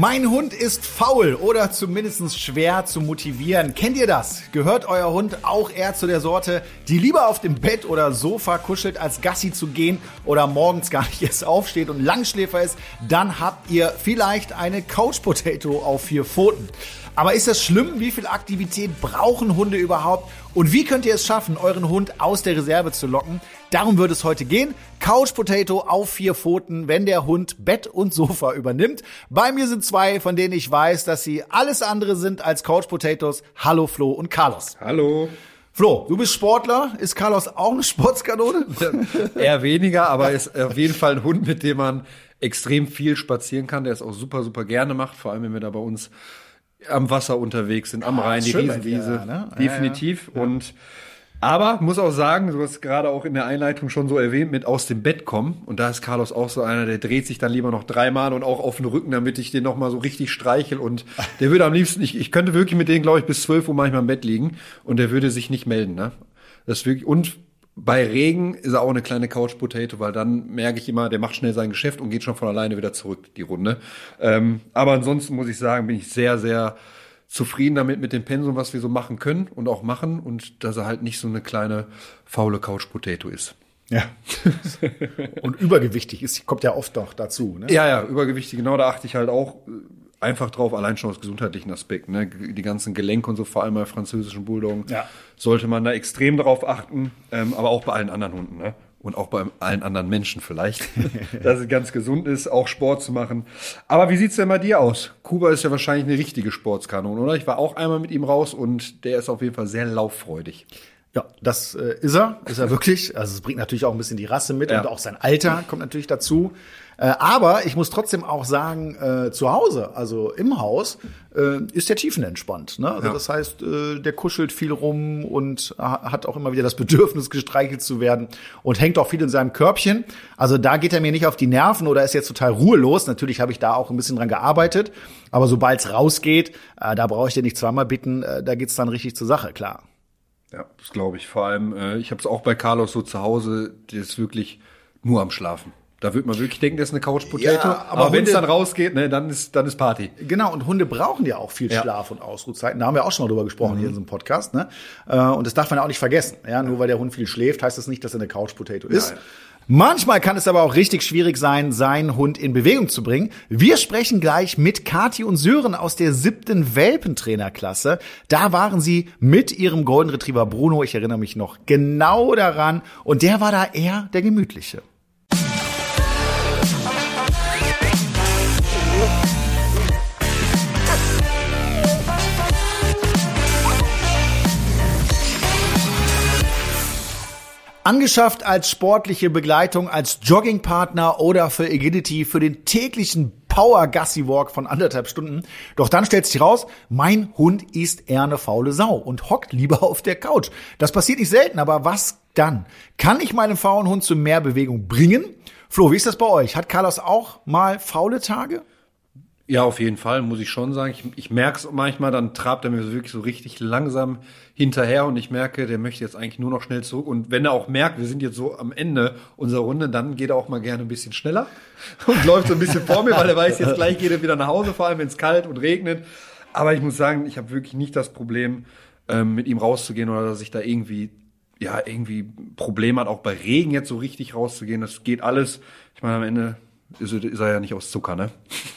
Mein Hund ist faul oder zumindest schwer zu motivieren. Kennt ihr das? Gehört euer Hund auch eher zu der Sorte, die lieber auf dem Bett oder Sofa kuschelt, als Gassi zu gehen oder morgens gar nicht erst aufsteht und Langschläfer ist? Dann habt ihr vielleicht eine Couch Potato auf vier Pfoten. Aber ist das schlimm? Wie viel Aktivität brauchen Hunde überhaupt? Und wie könnt ihr es schaffen, euren Hund aus der Reserve zu locken? Darum wird es heute gehen. Couch Potato auf vier Pfoten, wenn der Hund Bett und Sofa übernimmt. Bei mir sind zwei, von denen ich weiß, dass sie alles andere sind als Couch Potatoes. Hallo Flo und Carlos. Hallo. Flo, du bist Sportler. Ist Carlos auch eine Sportskanone? Eher weniger, aber ist auf jeden Fall ein Hund, mit dem man extrem viel spazieren kann, der es auch super, super gerne macht, vor allem wenn wir da bei uns am Wasser unterwegs sind, am ah, Rhein, die Riesenwiese. Ja, ne? Definitiv. Ja, ja. Und aber muss auch sagen, du hast gerade auch in der Einleitung schon so erwähnt, mit aus dem Bett kommen. Und da ist Carlos auch so einer, der dreht sich dann lieber noch dreimal und auch auf den Rücken, damit ich den nochmal so richtig streichel. Und der würde am liebsten, ich, ich könnte wirklich mit denen, glaube ich, bis zwölf Uhr manchmal im Bett liegen und der würde sich nicht melden. Ne? Das wirklich, und bei Regen ist er auch eine kleine Couch Potato, weil dann merke ich immer, der macht schnell sein Geschäft und geht schon von alleine wieder zurück, die Runde. Ähm, aber ansonsten muss ich sagen, bin ich sehr, sehr zufrieden damit mit dem Pensum, was wir so machen können und auch machen und dass er halt nicht so eine kleine faule Couch Potato ist. Ja. und übergewichtig ist, kommt ja oft noch dazu. Ne? Ja, ja, übergewichtig, genau, da achte ich halt auch einfach drauf, allein schon aus gesundheitlichen Aspekten. Ne? Die ganzen Gelenke und so, vor allem bei französischen Bulldoggen, ja. sollte man da extrem darauf achten, ähm, aber auch bei allen anderen Hunden. Ne? Und auch bei allen anderen Menschen vielleicht, dass es ganz gesund ist, auch Sport zu machen. Aber wie sieht's denn bei dir aus? Kuba ist ja wahrscheinlich eine richtige Sportskanone, oder? Ich war auch einmal mit ihm raus und der ist auf jeden Fall sehr lauffreudig. Ja, das äh, ist er, ist er wirklich. Also es bringt natürlich auch ein bisschen die Rasse mit ja. und auch sein Alter kommt natürlich dazu. Äh, aber ich muss trotzdem auch sagen, äh, zu Hause, also im Haus, äh, ist der tiefenentspannt. Ne? Also ja. das heißt, äh, der kuschelt viel rum und hat auch immer wieder das Bedürfnis, gestreichelt zu werden und hängt auch viel in seinem Körbchen. Also da geht er mir nicht auf die Nerven oder ist jetzt total ruhelos. Natürlich habe ich da auch ein bisschen dran gearbeitet. Aber sobald es rausgeht, äh, da brauche ich dir nicht zweimal bitten, äh, da geht's dann richtig zur Sache, klar. Ja, das glaube ich. Vor allem, ich habe es auch bei Carlos so zu Hause, der ist wirklich nur am Schlafen. Da wird man wirklich denken, das ist eine Couch Potato. Ja, aber, aber wenn es dann rausgeht, ne, dann ist dann ist Party. Genau, und Hunde brauchen ja auch viel ja. Schlaf und Ausruhzeiten. Da haben wir auch schon mal drüber gesprochen mhm. hier in so einem Podcast. Ne? Äh, und das darf man auch nicht vergessen. Ja, nur weil der Hund viel schläft, heißt das nicht, dass er eine Couch Potato ist. Nein. Manchmal kann es aber auch richtig schwierig sein, seinen Hund in Bewegung zu bringen. Wir sprechen gleich mit Kati und Sören aus der siebten Welpentrainerklasse. Da waren sie mit ihrem Golden Retriever Bruno. Ich erinnere mich noch genau daran. Und der war da eher der gemütliche. Angeschafft als sportliche Begleitung, als Joggingpartner oder für Agility für den täglichen Power Gussie Walk von anderthalb Stunden. Doch dann stellt sich raus, mein Hund ist eher eine faule Sau und hockt lieber auf der Couch. Das passiert nicht selten, aber was dann? Kann ich meinen faulen Hund zu mehr Bewegung bringen? Flo, wie ist das bei euch? Hat Carlos auch mal faule Tage? Ja, auf jeden Fall, muss ich schon sagen. Ich, ich merke es manchmal, dann trabt er mir wirklich so richtig langsam hinterher und ich merke, der möchte jetzt eigentlich nur noch schnell zurück. Und wenn er auch merkt, wir sind jetzt so am Ende unserer Runde, dann geht er auch mal gerne ein bisschen schneller und läuft so ein bisschen vor mir, weil er weiß, jetzt gleich geht er wieder nach Hause, vor allem wenn es kalt und regnet. Aber ich muss sagen, ich habe wirklich nicht das Problem, ähm, mit ihm rauszugehen oder dass ich da irgendwie ja, irgendwie Probleme hat, auch bei Regen jetzt so richtig rauszugehen. Das geht alles. Ich meine, am Ende ist, ist er ja nicht aus Zucker, ne?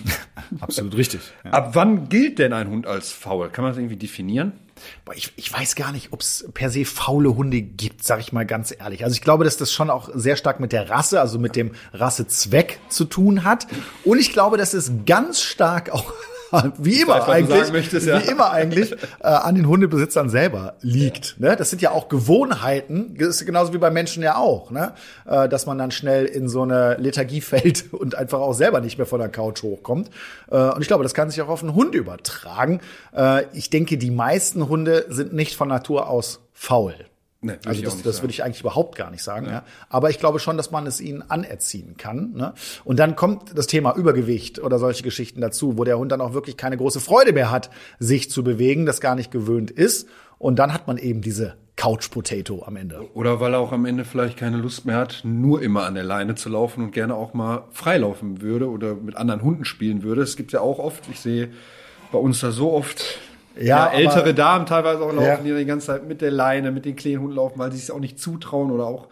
Absolut richtig. Ja. Ab wann gilt denn ein Hund als faul? Kann man das irgendwie definieren? Boah, ich, ich weiß gar nicht, ob es per se faule Hunde gibt, sag ich mal ganz ehrlich. Also ich glaube, dass das schon auch sehr stark mit der Rasse, also mit dem Rassezweck zu tun hat. Und ich glaube, dass es ganz stark auch wie immer eigentlich, möchtest, ja. wie immer eigentlich, äh, an den Hundebesitzern selber liegt. Ja. Ne? Das sind ja auch Gewohnheiten, ist genauso wie bei Menschen ja auch, ne? Äh, dass man dann schnell in so eine Lethargie fällt und einfach auch selber nicht mehr von der Couch hochkommt. Äh, und ich glaube, das kann sich auch auf einen Hund übertragen. Äh, ich denke, die meisten Hunde sind nicht von Natur aus faul. Nee, also das, das würde ich eigentlich überhaupt gar nicht sagen. Ja. ja. Aber ich glaube schon, dass man es ihnen anerziehen kann. Ne? Und dann kommt das Thema Übergewicht oder solche Geschichten dazu, wo der Hund dann auch wirklich keine große Freude mehr hat, sich zu bewegen, das gar nicht gewöhnt ist. Und dann hat man eben diese Couch Potato am Ende. Oder weil er auch am Ende vielleicht keine Lust mehr hat, nur immer an der Leine zu laufen und gerne auch mal freilaufen würde oder mit anderen Hunden spielen würde. Es gibt ja auch oft, ich sehe bei uns da so oft ja, ja ältere aber, Damen teilweise auch laufen, ja. die die ganze Zeit mit der Leine, mit den kleinen Hunden laufen, weil sie es auch nicht zutrauen oder auch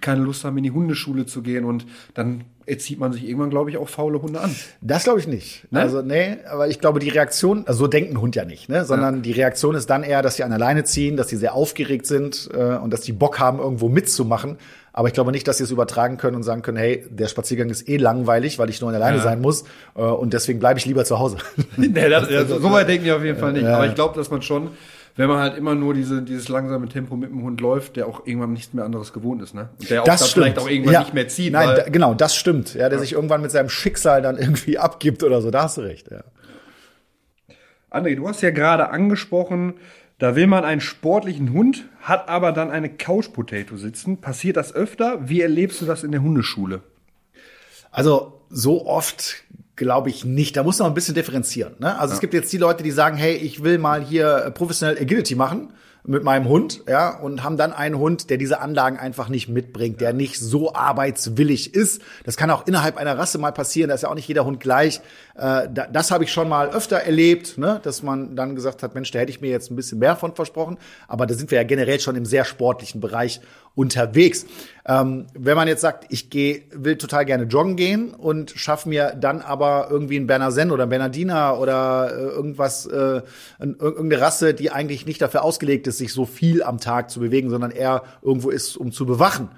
keine Lust haben, in die Hundeschule zu gehen. Und dann erzieht man sich irgendwann, glaube ich, auch faule Hunde an. Das glaube ich nicht. Ne? Also, nee, aber ich glaube, die Reaktion, also so denkt ein Hund ja nicht, ne? sondern ja. die Reaktion ist dann eher, dass sie an der Leine ziehen, dass sie sehr aufgeregt sind äh, und dass die Bock haben, irgendwo mitzumachen. Aber ich glaube nicht, dass sie es übertragen können und sagen können, hey, der Spaziergang ist eh langweilig, weil ich nur alleine ja. sein muss äh, und deswegen bleibe ich lieber zu Hause. nee, das, ja, so weit denken wir auf jeden Fall nicht. Ja. Aber ich glaube, dass man schon, wenn man halt immer nur diese, dieses langsame Tempo mit dem Hund läuft, der auch irgendwann nichts mehr anderes gewohnt ist, ne? Und der auch das vielleicht auch irgendwann ja. nicht mehr zieht. Nein, da, genau, das stimmt. Ja, der sich irgendwann mit seinem Schicksal dann irgendwie abgibt oder so. Da hast du recht, ja. André, du hast ja gerade angesprochen, da will man einen sportlichen Hund, hat aber dann eine Couch Potato sitzen. Passiert das öfter? Wie erlebst du das in der Hundeschule? Also so oft glaube ich nicht. Da muss man ein bisschen differenzieren. Ne? Also ja. es gibt jetzt die Leute, die sagen, hey, ich will mal hier professionell Agility machen mit meinem Hund, ja, und haben dann einen Hund, der diese Anlagen einfach nicht mitbringt, der nicht so arbeitswillig ist. Das kann auch innerhalb einer Rasse mal passieren, da ist ja auch nicht jeder Hund gleich. Äh, das habe ich schon mal öfter erlebt, ne, dass man dann gesagt hat, Mensch, da hätte ich mir jetzt ein bisschen mehr von versprochen. Aber da sind wir ja generell schon im sehr sportlichen Bereich unterwegs. Ähm, wenn man jetzt sagt, ich geh, will total gerne joggen gehen und schaffe mir dann aber irgendwie einen Berner Sen oder einen Bernardiner oder äh, irgendwas, äh, irgendeine Rasse, die eigentlich nicht dafür ausgelegt ist, sich so viel am Tag zu bewegen, sondern eher irgendwo ist, um zu bewachen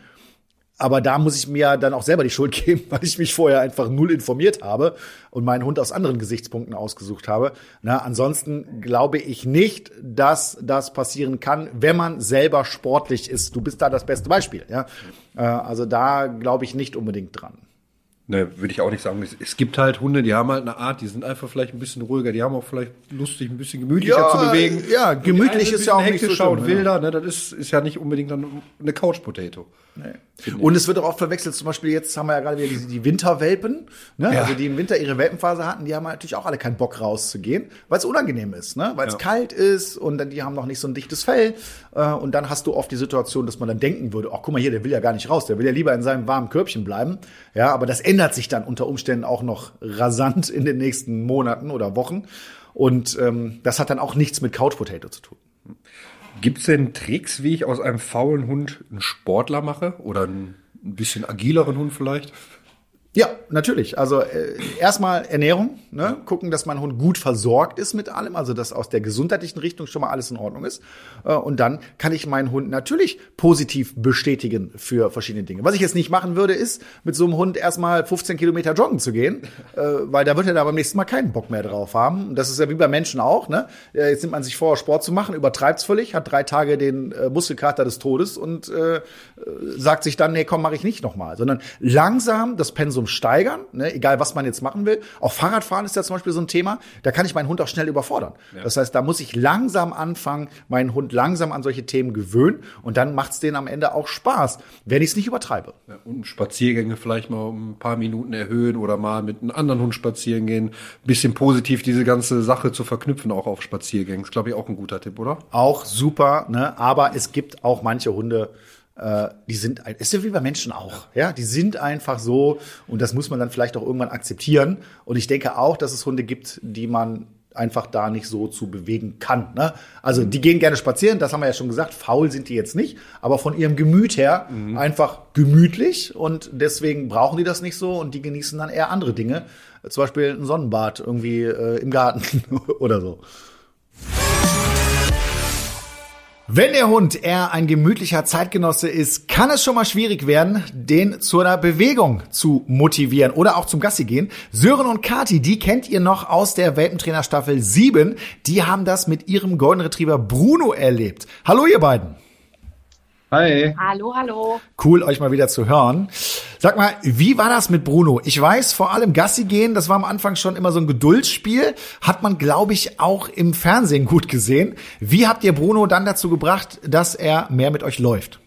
aber da muss ich mir dann auch selber die Schuld geben, weil ich mich vorher einfach null informiert habe und meinen Hund aus anderen Gesichtspunkten ausgesucht habe. Na, ansonsten glaube ich nicht, dass das passieren kann, wenn man selber sportlich ist. Du bist da das beste Beispiel. Ja? Äh, also da glaube ich nicht unbedingt dran. Ne, würde ich auch nicht sagen. Es, gibt halt Hunde, die haben halt eine Art, die sind einfach vielleicht ein bisschen ruhiger, die haben auch vielleicht lustig, ein bisschen gemütlicher ja, zu bewegen. Ja, gemütlich ist ja auch nicht so schlimm, wilder, ne, das ist, ist ja nicht unbedingt dann eine Couch Potato. Nee. Und es wird auch oft verwechselt, zum Beispiel jetzt haben wir ja gerade wieder die, die Winterwelpen, ne? Ja. also die im Winter ihre Welpenphase hatten, die haben natürlich auch alle keinen Bock rauszugehen, weil es unangenehm ist, ne? weil es ja. kalt ist und dann die haben noch nicht so ein dichtes Fell äh, und dann hast du oft die Situation, dass man dann denken würde, ach guck mal hier, der will ja gar nicht raus, der will ja lieber in seinem warmen Körbchen bleiben, ja, aber das ändert sich dann unter Umständen auch noch rasant in den nächsten Monaten oder Wochen und ähm, das hat dann auch nichts mit Couch Potato zu tun. Gibt es denn Tricks, wie ich aus einem faulen Hund einen Sportler mache? Oder einen ein bisschen agileren Hund vielleicht? Ja, natürlich. Also äh, erstmal Ernährung, ne? gucken, dass mein Hund gut versorgt ist mit allem, also dass aus der gesundheitlichen Richtung schon mal alles in Ordnung ist. Äh, und dann kann ich meinen Hund natürlich positiv bestätigen für verschiedene Dinge. Was ich jetzt nicht machen würde, ist, mit so einem Hund erstmal 15 Kilometer joggen zu gehen, äh, weil da wird er da beim nächsten Mal keinen Bock mehr drauf haben. Das ist ja wie bei Menschen auch. Ne? Äh, jetzt nimmt man sich vor, Sport zu machen, übertreibt's völlig, hat drei Tage den äh, Muskelkater des Todes und äh, sagt sich dann, nee, komm, mache ich nicht nochmal. Sondern langsam das Pensum Pensum steigern, ne? egal was man jetzt machen will. Auch Fahrradfahren ist ja zum Beispiel so ein Thema. Da kann ich meinen Hund auch schnell überfordern. Ja. Das heißt, da muss ich langsam anfangen, meinen Hund langsam an solche Themen gewöhnen und dann macht es denen am Ende auch Spaß, wenn ich es nicht übertreibe. Ja, und Spaziergänge vielleicht mal um ein paar Minuten erhöhen oder mal mit einem anderen Hund spazieren gehen. Bisschen positiv diese ganze Sache zu verknüpfen, auch auf Spaziergängen. Ist, glaube ich, auch ein guter Tipp, oder? Auch super, ne? aber es gibt auch manche Hunde, äh, die sind, ist ja wie bei Menschen auch, ja, die sind einfach so und das muss man dann vielleicht auch irgendwann akzeptieren. Und ich denke auch, dass es Hunde gibt, die man einfach da nicht so zu bewegen kann. Ne? Also die gehen gerne spazieren, das haben wir ja schon gesagt, faul sind die jetzt nicht, aber von ihrem Gemüt her mhm. einfach gemütlich und deswegen brauchen die das nicht so und die genießen dann eher andere Dinge, zum Beispiel ein Sonnenbad irgendwie äh, im Garten oder so. Wenn der Hund eher ein gemütlicher Zeitgenosse ist, kann es schon mal schwierig werden, den zu einer Bewegung zu motivieren oder auch zum Gassi gehen. Sören und Kati, die kennt ihr noch aus der Welpentrainer Staffel 7. Die haben das mit ihrem Golden Retriever Bruno erlebt. Hallo ihr beiden. Hi. Hallo, hallo. Cool, euch mal wieder zu hören. Sag mal, wie war das mit Bruno? Ich weiß, vor allem Gassi gehen, das war am Anfang schon immer so ein Geduldsspiel. Hat man, glaube ich, auch im Fernsehen gut gesehen. Wie habt ihr Bruno dann dazu gebracht, dass er mehr mit euch läuft?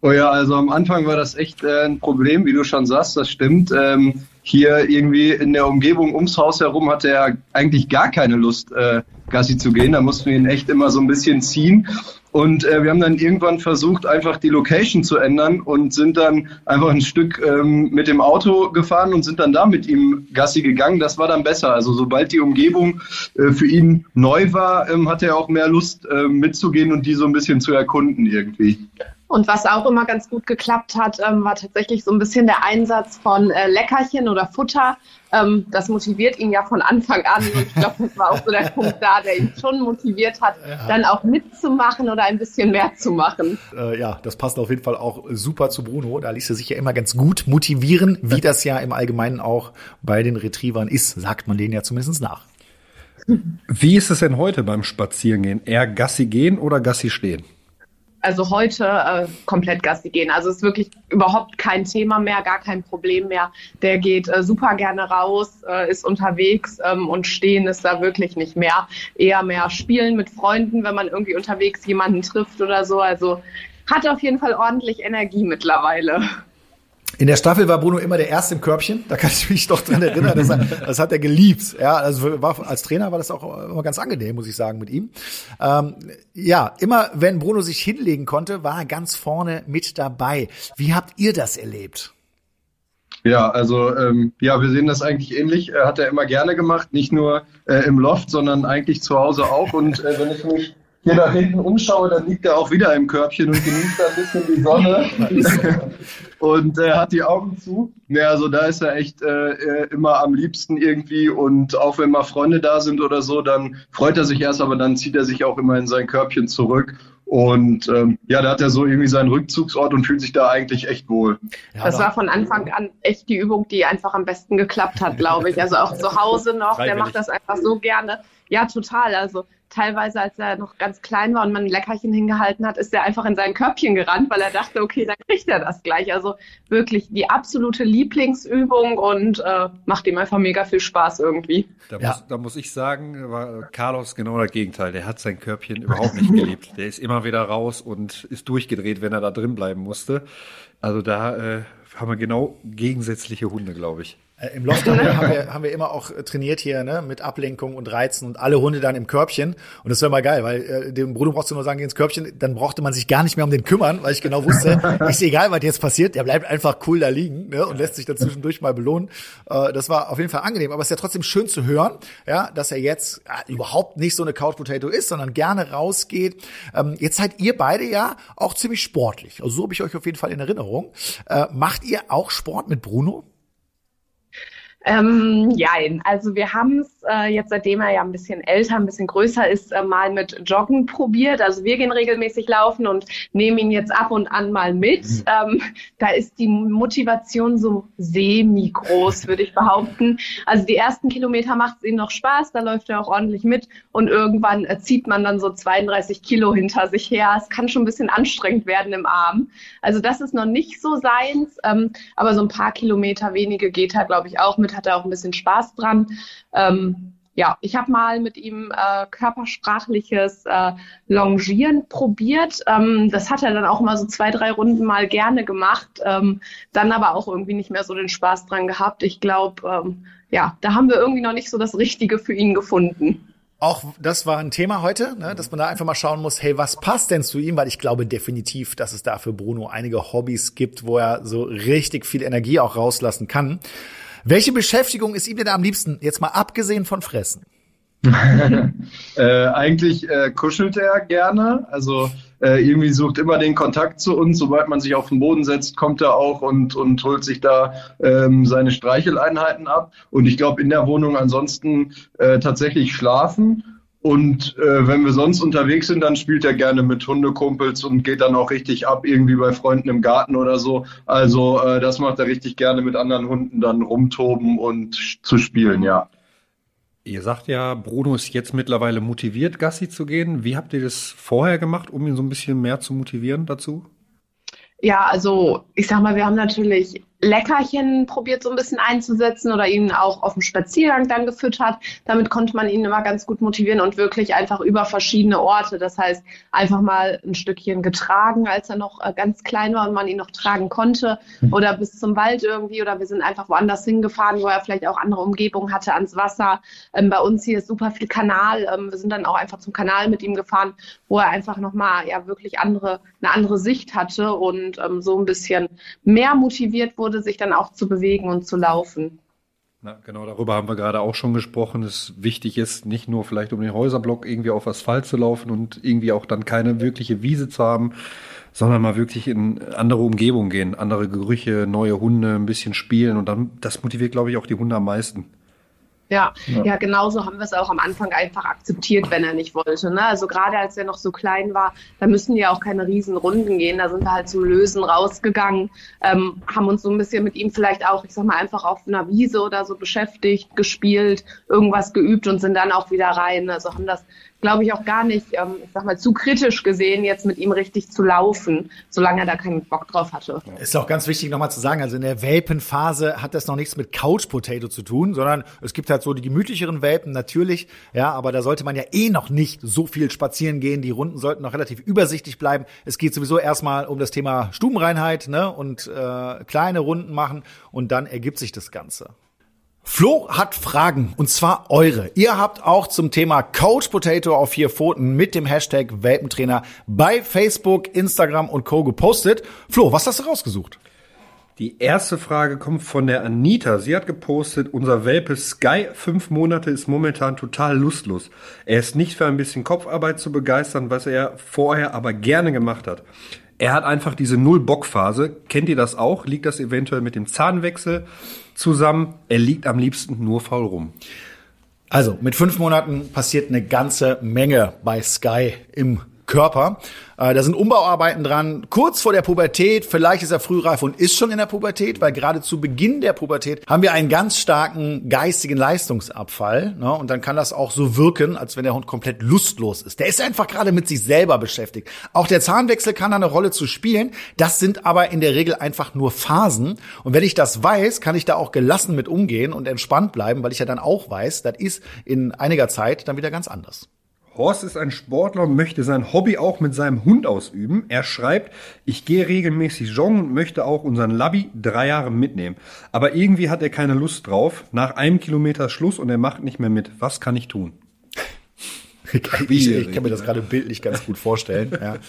Oh ja, also am Anfang war das echt äh, ein Problem, wie du schon sagst, das stimmt. Ähm, hier irgendwie in der Umgebung ums Haus herum hatte er eigentlich gar keine Lust, äh, Gassi zu gehen. Da mussten wir ihn echt immer so ein bisschen ziehen. Und äh, wir haben dann irgendwann versucht, einfach die Location zu ändern und sind dann einfach ein Stück ähm, mit dem Auto gefahren und sind dann da mit ihm Gassi gegangen. Das war dann besser. Also sobald die Umgebung äh, für ihn neu war, ähm, hatte er auch mehr Lust äh, mitzugehen und die so ein bisschen zu erkunden irgendwie. Und was auch immer ganz gut geklappt hat, ähm, war tatsächlich so ein bisschen der Einsatz von äh, Leckerchen oder Futter. Ähm, das motiviert ihn ja von Anfang an. Und ich glaube, das war auch so der Punkt da, der ihn schon motiviert hat, ja. dann auch mitzumachen oder ein bisschen mehr zu machen. Äh, ja, das passt auf jeden Fall auch super zu Bruno. Da ließ er sich ja immer ganz gut motivieren, wie das ja im Allgemeinen auch bei den Retrievern ist, sagt man denen ja zumindest nach. Wie ist es denn heute beim Spazierengehen? Eher Gassi gehen oder Gassi stehen? Also heute äh, komplett Gassi gehen. Also ist wirklich überhaupt kein Thema mehr, gar kein Problem mehr. Der geht äh, super gerne raus, äh, ist unterwegs ähm, und stehen ist da wirklich nicht mehr. Eher mehr spielen mit Freunden, wenn man irgendwie unterwegs jemanden trifft oder so. Also hat auf jeden Fall ordentlich Energie mittlerweile. In der Staffel war Bruno immer der Erste im Körbchen. Da kann ich mich doch dran erinnern. Das, das hat er geliebt. Ja, also war, als Trainer war das auch immer ganz angenehm, muss ich sagen, mit ihm. Ähm, ja, immer wenn Bruno sich hinlegen konnte, war er ganz vorne mit dabei. Wie habt ihr das erlebt? Ja, also ähm, ja, wir sehen das eigentlich ähnlich. Er hat er immer gerne gemacht, nicht nur äh, im Loft, sondern eigentlich zu Hause auch. Und äh, wenn ich mich hier nach hinten umschaue, dann liegt er auch wieder im Körbchen und genießt ein bisschen die Sonne und äh, hat die Augen zu. Ja, also da ist er echt äh, äh, immer am liebsten irgendwie und auch wenn mal Freunde da sind oder so, dann freut er sich erst, aber dann zieht er sich auch immer in sein Körbchen zurück. Und ähm, ja, da hat er so irgendwie seinen Rückzugsort und fühlt sich da eigentlich echt wohl. Ja, das war von Anfang an echt die Übung, die einfach am besten geklappt hat, glaube ich. Also auch zu Hause noch, der macht das einfach so gerne. Ja, total. Also teilweise, als er noch ganz klein war und man ein Leckerchen hingehalten hat, ist er einfach in sein Körbchen gerannt, weil er dachte, okay, dann kriegt er das gleich. Also wirklich die absolute Lieblingsübung und äh, macht ihm einfach mega viel Spaß irgendwie. Da, ja. muss, da muss ich sagen, war Carlos genau das Gegenteil. Der hat sein Körbchen überhaupt nicht geliebt. Der ist immer wieder raus und ist durchgedreht, wenn er da drin bleiben musste. Also da äh, haben wir genau gegensätzliche Hunde, glaube ich. Äh, Im Loft haben wir, haben, wir, immer auch trainiert hier, ne, mit Ablenkung und Reizen und alle Hunde dann im Körbchen. Und das war immer geil, weil äh, dem Bruno brauchst du nur sagen, geh ins Körbchen, dann brauchte man sich gar nicht mehr um den kümmern, weil ich genau wusste, ist egal, was jetzt passiert, der bleibt einfach cool da liegen ne, und lässt sich dann zwischendurch mal belohnen. Äh, das war auf jeden Fall angenehm, aber es ist ja trotzdem schön zu hören, ja, dass er jetzt äh, überhaupt nicht so eine Couch Potato ist, sondern gerne rausgeht. Ähm, jetzt seid ihr beide ja auch ziemlich sportlich. Also so habe ich euch auf jeden Fall in Erinnerung. Äh, macht ihr auch Sport mit Bruno? Ähm, ja, also wir haben es äh, jetzt, seitdem er ja ein bisschen älter, ein bisschen größer ist, äh, mal mit Joggen probiert. Also wir gehen regelmäßig laufen und nehmen ihn jetzt ab und an mal mit. Mhm. Ähm, da ist die Motivation so semi-groß, würde ich behaupten. Also die ersten Kilometer macht es ihm noch Spaß, da läuft er auch ordentlich mit und irgendwann äh, zieht man dann so 32 Kilo hinter sich her. Es kann schon ein bisschen anstrengend werden im Arm. Also das ist noch nicht so seins, ähm, aber so ein paar Kilometer wenige geht er, glaube ich, auch mit hat er auch ein bisschen Spaß dran. Ähm, ja, ich habe mal mit ihm äh, körpersprachliches äh, Longieren probiert. Ähm, das hat er dann auch mal so zwei, drei Runden mal gerne gemacht, ähm, dann aber auch irgendwie nicht mehr so den Spaß dran gehabt. Ich glaube, ähm, ja, da haben wir irgendwie noch nicht so das Richtige für ihn gefunden. Auch das war ein Thema heute, ne, dass man da einfach mal schauen muss, hey, was passt denn zu ihm? Weil ich glaube definitiv, dass es da für Bruno einige Hobbys gibt, wo er so richtig viel Energie auch rauslassen kann. Welche Beschäftigung ist ihm denn am liebsten, jetzt mal abgesehen von Fressen? äh, eigentlich äh, kuschelt er gerne. Also äh, irgendwie sucht immer den Kontakt zu uns. Sobald man sich auf den Boden setzt, kommt er auch und, und holt sich da ähm, seine Streicheleinheiten ab. Und ich glaube, in der Wohnung ansonsten äh, tatsächlich schlafen. Und äh, wenn wir sonst unterwegs sind, dann spielt er gerne mit Hundekumpels und geht dann auch richtig ab, irgendwie bei Freunden im Garten oder so. Also äh, das macht er richtig gerne mit anderen Hunden dann rumtoben und zu spielen, ja. Ihr sagt ja, Bruno ist jetzt mittlerweile motiviert, Gassi zu gehen. Wie habt ihr das vorher gemacht, um ihn so ein bisschen mehr zu motivieren dazu? Ja, also ich sag mal, wir haben natürlich Leckerchen probiert so ein bisschen einzusetzen oder ihn auch auf dem Spaziergang dann gefüttert. Damit konnte man ihn immer ganz gut motivieren und wirklich einfach über verschiedene Orte. Das heißt, einfach mal ein Stückchen getragen, als er noch äh, ganz klein war und man ihn noch tragen konnte mhm. oder bis zum Wald irgendwie oder wir sind einfach woanders hingefahren, wo er vielleicht auch andere Umgebungen hatte ans Wasser. Ähm, bei uns hier ist super viel Kanal. Ähm, wir sind dann auch einfach zum Kanal mit ihm gefahren, wo er einfach nochmal ja wirklich andere, eine andere Sicht hatte und ähm, so ein bisschen mehr motiviert wurde, sich dann auch zu bewegen und zu laufen. Na, genau, darüber haben wir gerade auch schon gesprochen. Es wichtig ist, nicht nur vielleicht um den Häuserblock irgendwie auf Asphalt zu laufen und irgendwie auch dann keine wirkliche Wiese zu haben, sondern mal wirklich in andere Umgebungen gehen, andere Gerüche, neue Hunde, ein bisschen spielen und dann, das motiviert, glaube ich, auch die Hunde am meisten. Ja, ja, ja, genauso haben wir es auch am Anfang einfach akzeptiert, wenn er nicht wollte. Ne? Also gerade als er noch so klein war, da müssen ja auch keine riesen Runden gehen. Da sind wir halt zum Lösen rausgegangen, ähm, haben uns so ein bisschen mit ihm vielleicht auch, ich sag mal, einfach auf einer Wiese oder so beschäftigt, gespielt, irgendwas geübt und sind dann auch wieder rein. Also haben das glaube ich, auch gar nicht, ähm, ich sag mal, zu kritisch gesehen, jetzt mit ihm richtig zu laufen, solange er da keinen Bock drauf hatte. Ist auch ganz wichtig nochmal zu sagen, also in der Welpenphase hat das noch nichts mit Couch Potato zu tun, sondern es gibt halt so die gemütlicheren Welpen, natürlich, ja, aber da sollte man ja eh noch nicht so viel spazieren gehen. Die Runden sollten noch relativ übersichtlich bleiben. Es geht sowieso erstmal um das Thema Stubenreinheit, ne, und äh, kleine Runden machen und dann ergibt sich das Ganze. Flo hat Fragen und zwar eure. Ihr habt auch zum Thema Coach Potato auf vier Pfoten mit dem Hashtag Welpentrainer bei Facebook, Instagram und Co. gepostet. Flo, was hast du rausgesucht? Die erste Frage kommt von der Anita. Sie hat gepostet, unser Welpe Sky fünf Monate ist momentan total lustlos. Er ist nicht für ein bisschen Kopfarbeit zu begeistern, was er vorher aber gerne gemacht hat. Er hat einfach diese Null-Bock-Phase. Kennt ihr das auch? Liegt das eventuell mit dem Zahnwechsel zusammen? Er liegt am liebsten nur faul rum. Also, mit fünf Monaten passiert eine ganze Menge bei Sky im Körper. Äh, da sind Umbauarbeiten dran, kurz vor der Pubertät, vielleicht ist er frühreif und ist schon in der Pubertät, weil gerade zu Beginn der Pubertät haben wir einen ganz starken geistigen Leistungsabfall. Ne? Und dann kann das auch so wirken, als wenn der Hund komplett lustlos ist. Der ist einfach gerade mit sich selber beschäftigt. Auch der Zahnwechsel kann da eine Rolle zu spielen. Das sind aber in der Regel einfach nur Phasen. Und wenn ich das weiß, kann ich da auch gelassen mit umgehen und entspannt bleiben, weil ich ja dann auch weiß, das ist in einiger Zeit dann wieder ganz anders. Horst ist ein Sportler und möchte sein Hobby auch mit seinem Hund ausüben. Er schreibt, ich gehe regelmäßig joggen und möchte auch unseren Labby drei Jahre mitnehmen. Aber irgendwie hat er keine Lust drauf. Nach einem Kilometer Schluss und er macht nicht mehr mit. Was kann ich tun? ich, ich kann mir das gerade bildlich ganz gut vorstellen. Ja.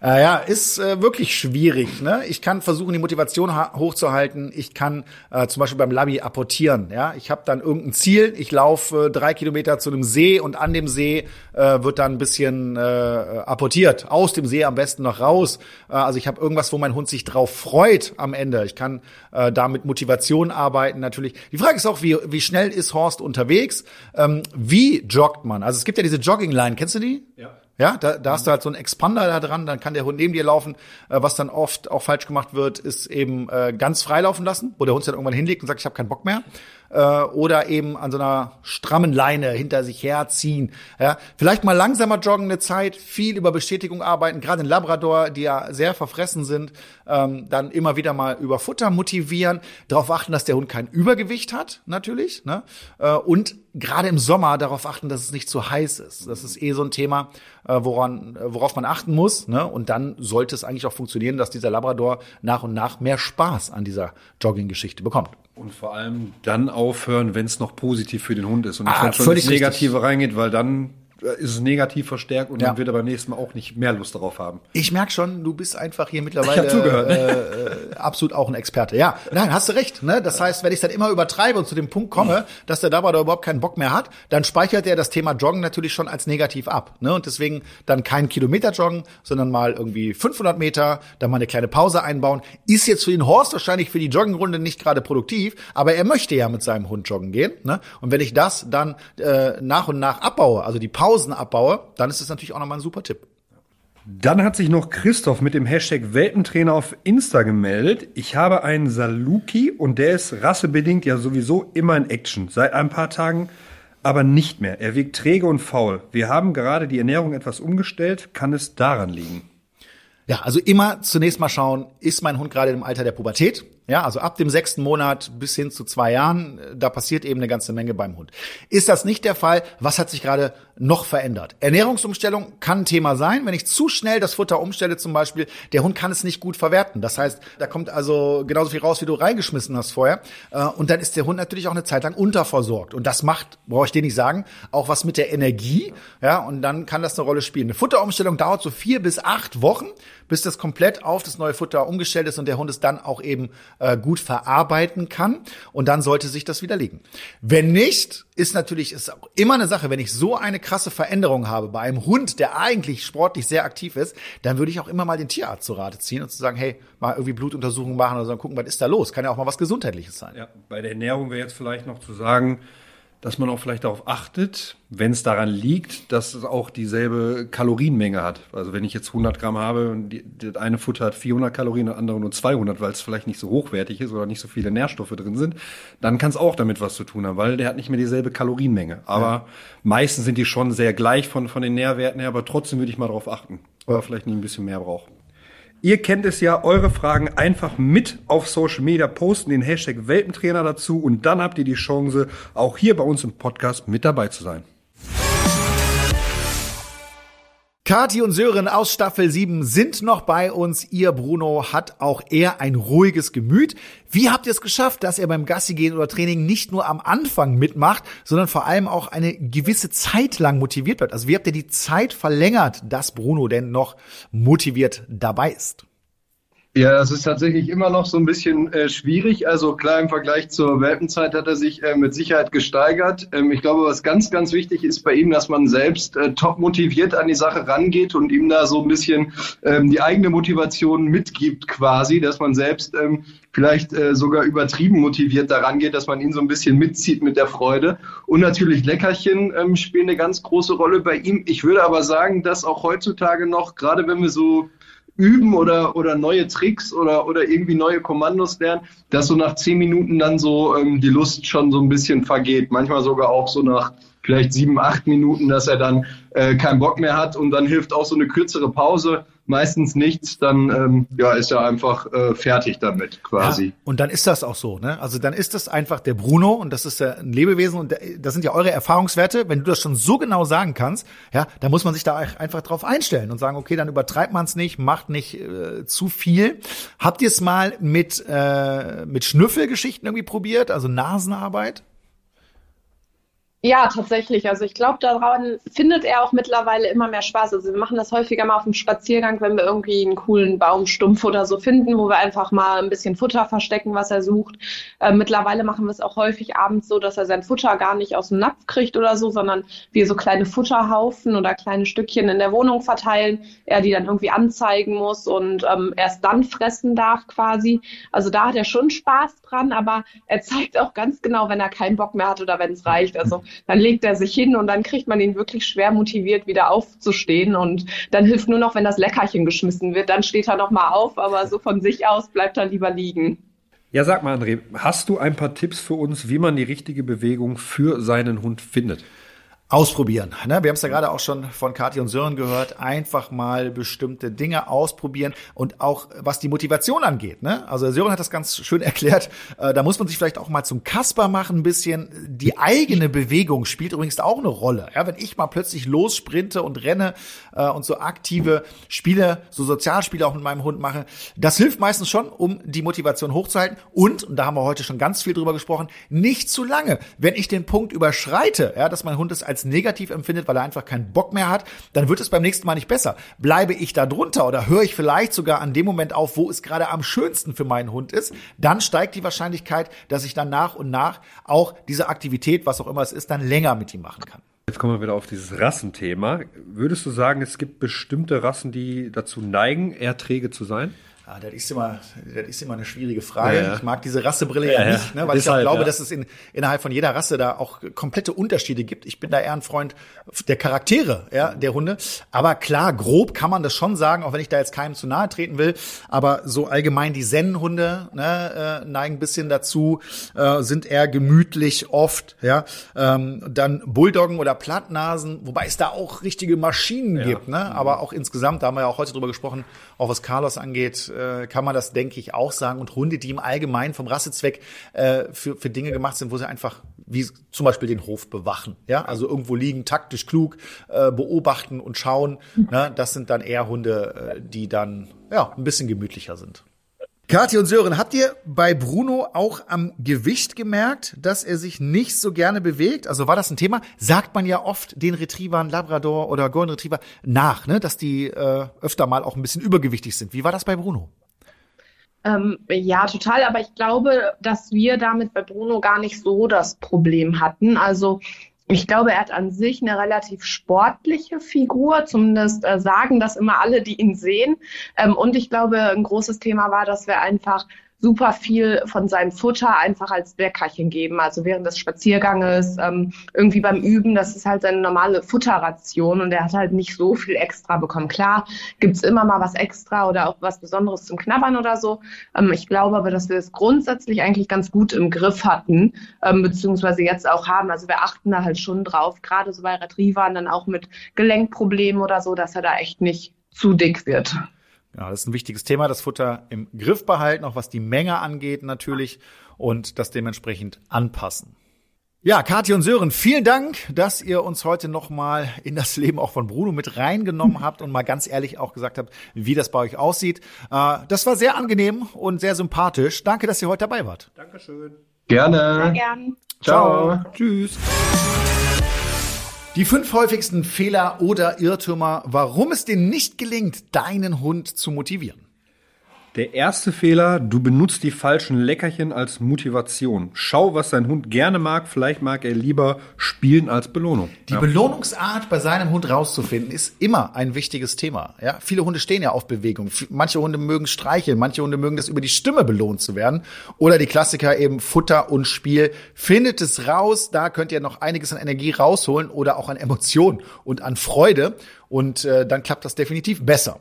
Äh, ja, ist äh, wirklich schwierig. Ne? Ich kann versuchen, die Motivation hochzuhalten. Ich kann äh, zum Beispiel beim Labi apportieren. Ja, ich habe dann irgendein Ziel. Ich laufe äh, drei Kilometer zu einem See und an dem See äh, wird dann ein bisschen äh, apportiert. Aus dem See am besten noch raus. Äh, also ich habe irgendwas, wo mein Hund sich drauf freut am Ende. Ich kann äh, da mit Motivation arbeiten natürlich. Die Frage ist auch, wie, wie schnell ist Horst unterwegs? Ähm, wie joggt man? Also es gibt ja diese Jogging-Line. Kennst du die? Ja. Ja, da, da hast du halt so einen Expander da dran, dann kann der Hund neben dir laufen. Äh, was dann oft auch falsch gemacht wird, ist eben äh, ganz frei laufen lassen, wo der Hund sich dann irgendwann hinlegt und sagt, ich habe keinen Bock mehr äh, oder eben an so einer strammen Leine hinter sich herziehen. Ja, vielleicht mal langsamer joggen eine Zeit, viel über Bestätigung arbeiten, gerade in Labrador, die ja sehr verfressen sind, ähm, dann immer wieder mal über Futter motivieren, darauf achten, dass der Hund kein Übergewicht hat, natürlich, ne? Äh, und gerade im Sommer darauf achten, dass es nicht zu heiß ist. Das ist eh so ein Thema, äh, woran, äh, worauf man achten muss. Ne? Und dann sollte es eigentlich auch funktionieren, dass dieser Labrador nach und nach mehr Spaß an dieser Jogging-Geschichte bekommt. Und vor allem dann aufhören, wenn es noch positiv für den Hund ist und nicht, ah, schon ins Negative richtig. reingeht, weil dann ist es negativ verstärkt und ja. dann wird er beim nächsten Mal auch nicht mehr Lust darauf haben. Ich merk schon, du bist einfach hier mittlerweile äh, äh, absolut auch ein Experte. Ja, nein, hast du recht. Ne? Das heißt, wenn ich dann immer übertreibe und zu dem Punkt komme, dass der dabei da überhaupt keinen Bock mehr hat, dann speichert er das Thema Joggen natürlich schon als negativ ab. Ne? Und deswegen dann kein Kilometer joggen, sondern mal irgendwie 500 Meter, dann mal eine kleine Pause einbauen. Ist jetzt für den Horst wahrscheinlich für die Joggenrunde nicht gerade produktiv, aber er möchte ja mit seinem Hund joggen gehen. Ne? Und wenn ich das dann äh, nach und nach abbaue, also die Pause Pausen abbaue, dann ist das natürlich auch nochmal ein super Tipp. Dann hat sich noch Christoph mit dem Hashtag Welpentrainer auf Insta gemeldet. Ich habe einen Saluki und der ist rassebedingt ja sowieso immer in Action. Seit ein paar Tagen aber nicht mehr. Er wirkt träge und faul. Wir haben gerade die Ernährung etwas umgestellt. Kann es daran liegen? Ja, also immer zunächst mal schauen, ist mein Hund gerade im Alter der Pubertät? Ja, also ab dem sechsten Monat bis hin zu zwei Jahren, da passiert eben eine ganze Menge beim Hund. Ist das nicht der Fall? Was hat sich gerade noch verändert? Ernährungsumstellung kann ein Thema sein. Wenn ich zu schnell das Futter umstelle zum Beispiel, der Hund kann es nicht gut verwerten. Das heißt, da kommt also genauso viel raus, wie du reingeschmissen hast vorher. Äh, und dann ist der Hund natürlich auch eine Zeit lang unterversorgt. Und das macht, brauche ich dir nicht sagen, auch was mit der Energie. Ja, und dann kann das eine Rolle spielen. Eine Futterumstellung dauert so vier bis acht Wochen bis das komplett auf das neue Futter umgestellt ist und der Hund es dann auch eben äh, gut verarbeiten kann. Und dann sollte sich das widerlegen. Wenn nicht, ist natürlich ist auch immer eine Sache, wenn ich so eine krasse Veränderung habe bei einem Hund, der eigentlich sportlich sehr aktiv ist, dann würde ich auch immer mal den Tierarzt zu Rate ziehen und zu sagen, hey, mal irgendwie Blutuntersuchungen machen oder so, gucken, was ist da los? Kann ja auch mal was Gesundheitliches sein. Ja, bei der Ernährung wäre jetzt vielleicht noch zu sagen, dass man auch vielleicht darauf achtet, wenn es daran liegt, dass es auch dieselbe Kalorienmenge hat. Also wenn ich jetzt 100 Gramm habe und die, das eine Futter hat 400 Kalorien, das andere nur 200, weil es vielleicht nicht so hochwertig ist oder nicht so viele Nährstoffe drin sind, dann kann es auch damit was zu tun haben, weil der hat nicht mehr dieselbe Kalorienmenge. Aber ja. meistens sind die schon sehr gleich von, von den Nährwerten her, aber trotzdem würde ich mal darauf achten, weil er vielleicht nicht ein bisschen mehr braucht. Ihr kennt es ja, eure Fragen einfach mit auf Social Media posten, den Hashtag Welpentrainer dazu und dann habt ihr die Chance, auch hier bei uns im Podcast mit dabei zu sein. Kati und Sören aus Staffel 7 sind noch bei uns. Ihr Bruno hat auch eher ein ruhiges Gemüt. Wie habt ihr es geschafft, dass er beim Gassi gehen oder Training nicht nur am Anfang mitmacht, sondern vor allem auch eine gewisse Zeit lang motiviert bleibt? Also wie habt ihr die Zeit verlängert, dass Bruno denn noch motiviert dabei ist? Ja, das ist tatsächlich immer noch so ein bisschen äh, schwierig. Also klar, im Vergleich zur Welpenzeit hat er sich äh, mit Sicherheit gesteigert. Ähm, ich glaube, was ganz, ganz wichtig ist bei ihm, dass man selbst äh, top motiviert an die Sache rangeht und ihm da so ein bisschen ähm, die eigene Motivation mitgibt quasi, dass man selbst ähm, vielleicht äh, sogar übertrieben motiviert daran geht, dass man ihn so ein bisschen mitzieht mit der Freude. Und natürlich Leckerchen ähm, spielen eine ganz große Rolle bei ihm. Ich würde aber sagen, dass auch heutzutage noch, gerade wenn wir so üben oder, oder neue Tricks oder, oder irgendwie neue Kommandos lernen, dass so nach zehn Minuten dann so ähm, die Lust schon so ein bisschen vergeht. Manchmal sogar auch so nach vielleicht sieben, acht Minuten, dass er dann äh, keinen Bock mehr hat und dann hilft auch so eine kürzere Pause meistens nichts, dann ähm, ja, ist er einfach äh, fertig damit quasi. Ja, und dann ist das auch so, ne? Also dann ist das einfach der Bruno und das ist ja ein Lebewesen und das sind ja eure Erfahrungswerte. Wenn du das schon so genau sagen kannst, ja, dann muss man sich da einfach drauf einstellen und sagen, okay, dann übertreibt man es nicht, macht nicht äh, zu viel. Habt ihr es mal mit äh, mit Schnüffelgeschichten irgendwie probiert, also Nasenarbeit? Ja, tatsächlich. Also ich glaube, daran findet er auch mittlerweile immer mehr Spaß. Also wir machen das häufiger mal auf dem Spaziergang, wenn wir irgendwie einen coolen Baumstumpf oder so finden, wo wir einfach mal ein bisschen Futter verstecken, was er sucht. Äh, mittlerweile machen wir es auch häufig abends so, dass er sein Futter gar nicht aus dem Napf kriegt oder so, sondern wir so kleine Futterhaufen oder kleine Stückchen in der Wohnung verteilen, er die dann irgendwie anzeigen muss und ähm, erst dann fressen darf quasi. Also da hat er schon Spaß dran, aber er zeigt auch ganz genau, wenn er keinen Bock mehr hat oder wenn es reicht. Also dann legt er sich hin und dann kriegt man ihn wirklich schwer motiviert, wieder aufzustehen. Und dann hilft nur noch, wenn das Leckerchen geschmissen wird, dann steht er nochmal auf, aber so von sich aus bleibt er lieber liegen. Ja, sag mal, André, hast du ein paar Tipps für uns, wie man die richtige Bewegung für seinen Hund findet? Ausprobieren. Ne? Wir haben es ja gerade auch schon von Kathi und Sören gehört. Einfach mal bestimmte Dinge ausprobieren und auch was die Motivation angeht. Ne? Also Sören hat das ganz schön erklärt. Äh, da muss man sich vielleicht auch mal zum Kasper machen ein bisschen. Die eigene Bewegung spielt übrigens auch eine Rolle. Ja, wenn ich mal plötzlich lossprinte und renne äh, und so aktive Spiele, so Sozialspiele auch mit meinem Hund mache, das hilft meistens schon, um die Motivation hochzuhalten. Und, und da haben wir heute schon ganz viel drüber gesprochen, nicht zu lange. Wenn ich den Punkt überschreite, ja, dass mein Hund es als als negativ empfindet, weil er einfach keinen Bock mehr hat, dann wird es beim nächsten Mal nicht besser. Bleibe ich da drunter oder höre ich vielleicht sogar an dem Moment auf, wo es gerade am schönsten für meinen Hund ist, dann steigt die Wahrscheinlichkeit, dass ich dann nach und nach auch diese Aktivität, was auch immer es ist, dann länger mit ihm machen kann. Jetzt kommen wir wieder auf dieses Rassenthema. Würdest du sagen, es gibt bestimmte Rassen, die dazu neigen, eher träge zu sein? Ah, das ist immer, das ist immer eine schwierige Frage. Ja, ja. Ich mag diese Rassebrille ja, ja nicht, ne, weil ich auch glaube, dass es in, innerhalb von jeder Rasse da auch komplette Unterschiede gibt. Ich bin da eher ein Freund der Charaktere, ja, der Hunde. Aber klar, grob kann man das schon sagen, auch wenn ich da jetzt keinem zu nahe treten will. Aber so allgemein die Zen-Hunde ne, äh, neigen ein bisschen dazu, äh, sind eher gemütlich oft, ja. Ähm, dann Bulldoggen oder Plattnasen, wobei es da auch richtige Maschinen gibt, ne. Aber auch insgesamt, da haben wir ja auch heute drüber gesprochen, auch was Carlos angeht, äh, kann man das, denke ich, auch sagen. Und Hunde, die im Allgemeinen vom Rassezweck äh, für, für Dinge gemacht sind, wo sie einfach wie zum Beispiel den Hof bewachen. Ja, also irgendwo liegen, taktisch klug, äh, beobachten und schauen. Ne? Das sind dann eher Hunde, äh, die dann ja ein bisschen gemütlicher sind. Kathi und Sören, habt ihr bei Bruno auch am Gewicht gemerkt, dass er sich nicht so gerne bewegt? Also war das ein Thema? Sagt man ja oft den Retrievern, Labrador oder Golden Retriever nach, ne? dass die äh, öfter mal auch ein bisschen übergewichtig sind. Wie war das bei Bruno? Ähm, ja, total. Aber ich glaube, dass wir damit bei Bruno gar nicht so das Problem hatten. Also ich glaube, er hat an sich eine relativ sportliche Figur, zumindest äh, sagen das immer alle, die ihn sehen. Ähm, und ich glaube, ein großes Thema war, dass wir einfach super viel von seinem Futter einfach als Leckerchen geben. Also während des Spazierganges, ähm, irgendwie beim Üben, das ist halt seine normale Futterration und er hat halt nicht so viel extra bekommen. Klar, gibt's immer mal was extra oder auch was Besonderes zum Knabbern oder so. Ähm, ich glaube aber, dass wir es grundsätzlich eigentlich ganz gut im Griff hatten, ähm, beziehungsweise jetzt auch haben. Also wir achten da halt schon drauf, gerade so bei Retrievern dann auch mit Gelenkproblemen oder so, dass er da echt nicht zu dick wird. Ja, das ist ein wichtiges Thema, das Futter im Griff behalten, auch was die Menge angeht natürlich und das dementsprechend anpassen. Ja, Kathi und Sören, vielen Dank, dass ihr uns heute nochmal in das Leben auch von Bruno mit reingenommen habt und mal ganz ehrlich auch gesagt habt, wie das bei euch aussieht. Äh, das war sehr angenehm und sehr sympathisch. Danke, dass ihr heute dabei wart. Dankeschön. Gerne. Sehr gern. Ciao. Ciao. Tschüss. Die fünf häufigsten Fehler oder Irrtümer, warum es dir nicht gelingt, deinen Hund zu motivieren. Der erste Fehler, du benutzt die falschen Leckerchen als Motivation. Schau, was dein Hund gerne mag. Vielleicht mag er lieber spielen als Belohnung. Die ja. Belohnungsart bei seinem Hund rauszufinden, ist immer ein wichtiges Thema. Ja, viele Hunde stehen ja auf Bewegung. Manche Hunde mögen streicheln, manche Hunde mögen das über die Stimme belohnt zu werden. Oder die Klassiker eben Futter und Spiel. Findet es raus, da könnt ihr noch einiges an Energie rausholen oder auch an Emotionen und an Freude. Und äh, dann klappt das definitiv besser.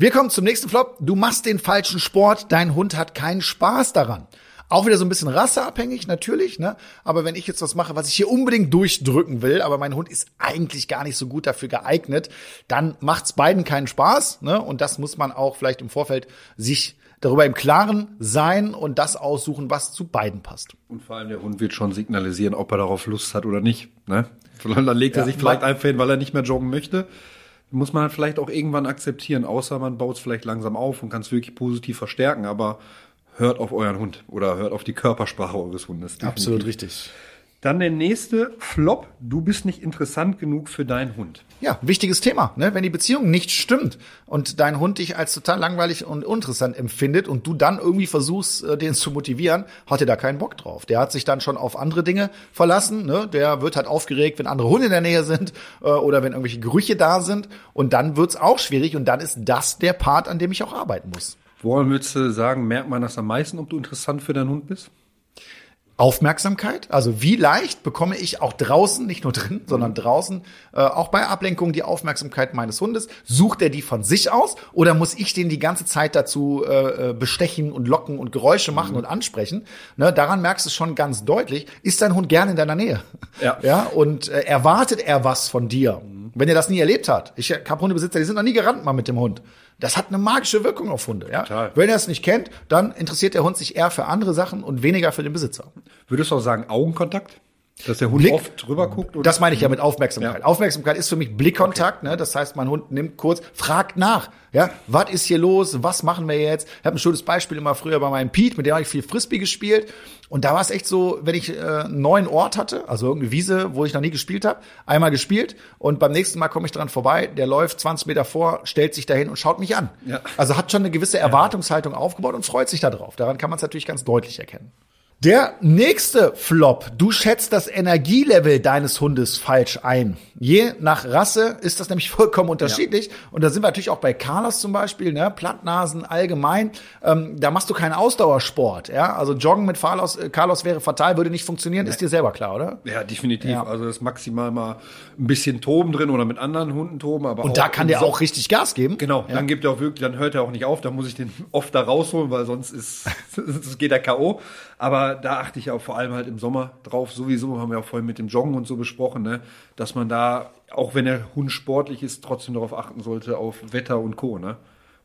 Wir kommen zum nächsten Flop. Du machst den falschen Sport, dein Hund hat keinen Spaß daran. Auch wieder so ein bisschen rasseabhängig, natürlich, ne? Aber wenn ich jetzt was mache, was ich hier unbedingt durchdrücken will, aber mein Hund ist eigentlich gar nicht so gut dafür geeignet, dann macht's beiden keinen Spaß, ne? Und das muss man auch vielleicht im Vorfeld sich darüber im Klaren sein und das aussuchen, was zu beiden passt. Und vor allem der Hund wird schon signalisieren, ob er darauf Lust hat oder nicht, ne? Dann legt er ja, sich vielleicht einfach hin, weil er nicht mehr joggen möchte muss man halt vielleicht auch irgendwann akzeptieren, außer man baut es vielleicht langsam auf und kann es wirklich positiv verstärken, aber hört auf euren Hund oder hört auf die Körpersprache eures Hundes. Definitiv. Absolut richtig. Dann der nächste Flop. Du bist nicht interessant genug für deinen Hund. Ja, wichtiges Thema. Ne? Wenn die Beziehung nicht stimmt und dein Hund dich als total langweilig und uninteressant empfindet und du dann irgendwie versuchst, äh, den zu motivieren, hat er da keinen Bock drauf. Der hat sich dann schon auf andere Dinge verlassen. Ne? Der wird halt aufgeregt, wenn andere Hunde in der Nähe sind äh, oder wenn irgendwelche Gerüche da sind. Und dann wird's auch schwierig und dann ist das der Part, an dem ich auch arbeiten muss. Woran würdest du sagen, merkt man das am meisten, ob du interessant für deinen Hund bist? Aufmerksamkeit. Also wie leicht bekomme ich auch draußen, nicht nur drin, sondern draußen, äh, auch bei Ablenkung die Aufmerksamkeit meines Hundes? Sucht er die von sich aus oder muss ich den die ganze Zeit dazu äh, äh bestechen und locken und Geräusche machen mhm. und ansprechen? Ne, daran merkst du schon ganz deutlich, ist dein Hund gerne in deiner Nähe? Ja. ja und äh, erwartet er was von dir? Mhm. Wenn er das nie erlebt hat. Ich habe Hundebesitzer, die sind noch nie gerannt mal mit dem Hund. Das hat eine magische Wirkung auf Hunde. Ja? Total. Wenn er es nicht kennt, dann interessiert der Hund sich eher für andere Sachen und weniger für den Besitzer. Würdest du auch sagen Augenkontakt? Dass der Hund Blick, oft drüber guckt? Oder? Das meine ich ja mit Aufmerksamkeit. Ja. Aufmerksamkeit ist für mich Blickkontakt. Okay. Ne? Das heißt, mein Hund nimmt kurz, fragt nach. Ja, was ist hier los? Was machen wir jetzt? Ich habe ein schönes Beispiel immer früher bei meinem Pete, mit dem habe ich viel Frisbee gespielt. Und da war es echt so, wenn ich äh, einen neuen Ort hatte, also irgendeine Wiese, wo ich noch nie gespielt habe, einmal gespielt und beim nächsten Mal komme ich dran vorbei, der läuft 20 Meter vor, stellt sich dahin und schaut mich an. Ja. Also hat schon eine gewisse Erwartungshaltung aufgebaut und freut sich darauf. Daran kann man es natürlich ganz deutlich erkennen. Der nächste Flop. Du schätzt das Energielevel deines Hundes falsch ein. Je nach Rasse ist das nämlich vollkommen unterschiedlich. Ja. Und da sind wir natürlich auch bei Carlos zum Beispiel, ne? Plattnasen allgemein. Ähm, da machst du keinen Ausdauersport. Ja? Also Joggen mit Carlos, äh, Carlos wäre fatal, würde nicht funktionieren. Nee. Ist dir selber klar, oder? Ja, definitiv. Ja. Also das ist maximal mal ein bisschen Toben drin oder mit anderen Hunden toben. Aber Und da kann der so auch richtig Gas geben. Genau. Ja. Dann gibt er auch wirklich, dann hört er auch nicht auf. Da muss ich den oft da rausholen, weil sonst ist, geht er K.O. Aber da achte ich auch vor allem halt im Sommer drauf. Sowieso haben wir auch vorhin mit dem Joggen und so besprochen, ne? dass man da, auch wenn der Hund sportlich ist, trotzdem darauf achten sollte, auf Wetter und Co. Ne?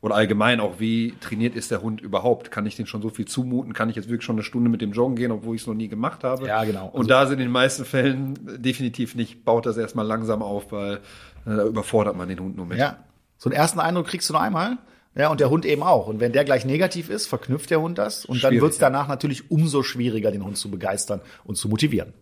oder allgemein auch, wie trainiert ist der Hund überhaupt? Kann ich den schon so viel zumuten? Kann ich jetzt wirklich schon eine Stunde mit dem Joggen gehen, obwohl ich es noch nie gemacht habe? Ja, genau. Und also, da sind in den meisten Fällen definitiv nicht, baut das erstmal langsam auf, weil äh, da überfordert man den Hund nur mit. Ja. So einen ersten Eindruck kriegst du nur einmal. Ja, und der Hund eben auch. Und wenn der gleich negativ ist, verknüpft der Hund das. Und dann wird es danach natürlich umso schwieriger, den Hund zu begeistern und zu motivieren.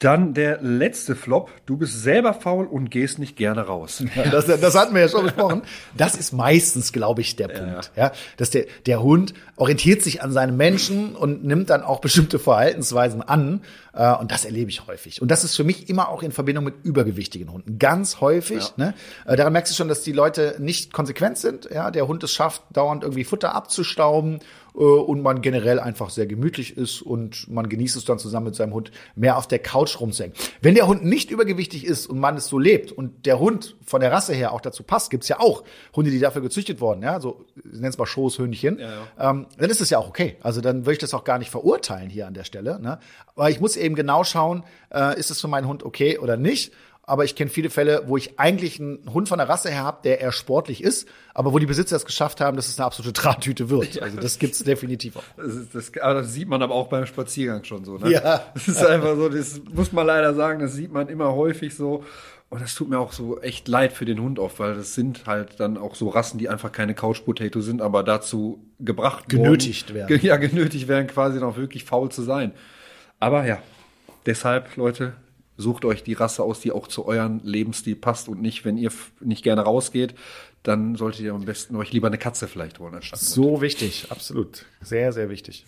Dann der letzte Flop. Du bist selber faul und gehst nicht gerne raus. Ja, das, das hatten wir ja schon besprochen. Das ist meistens, glaube ich, der Punkt. Ja. ja. dass der, der Hund orientiert sich an seinem Menschen und nimmt dann auch bestimmte Verhaltensweisen an. Äh, und das erlebe ich häufig. Und das ist für mich immer auch in Verbindung mit übergewichtigen Hunden. Ganz häufig. Ja. Ne? Äh, daran merkst du schon, dass die Leute nicht konsequent sind. Ja, der Hund es schafft, dauernd irgendwie Futter abzustauben und man generell einfach sehr gemütlich ist und man genießt es dann zusammen mit seinem Hund mehr auf der Couch rumzuhängen. Wenn der Hund nicht übergewichtig ist und man es so lebt und der Hund von der Rasse her auch dazu passt, gibt's ja auch Hunde, die dafür gezüchtet wurden, ja, so nennen es mal Schoßhündchen, ja, ja. Ähm, dann ist es ja auch okay. Also dann würde ich das auch gar nicht verurteilen hier an der Stelle. Ne? Aber ich muss eben genau schauen, äh, ist es für meinen Hund okay oder nicht aber ich kenne viele Fälle, wo ich eigentlich einen Hund von der Rasse her habe, der eher sportlich ist, aber wo die Besitzer es geschafft haben, dass es eine absolute Trantüte wird. Also das gibt's definitiv auch. Das, ist, das, aber das sieht man aber auch beim Spaziergang schon so. Ne? Ja. Das ist einfach so, das muss man leider sagen, das sieht man immer häufig so. Und das tut mir auch so echt leid für den Hund oft, weil das sind halt dann auch so Rassen, die einfach keine Couch Potato sind, aber dazu gebracht genötigt worden, werden. Ja, genötigt werden, quasi noch wirklich faul zu sein. Aber ja, deshalb, Leute, sucht euch die Rasse aus, die auch zu euren Lebensstil passt und nicht, wenn ihr nicht gerne rausgeht, dann solltet ihr am besten euch lieber eine Katze vielleicht holen anstatt. So Hund. wichtig, absolut. Sehr, sehr wichtig.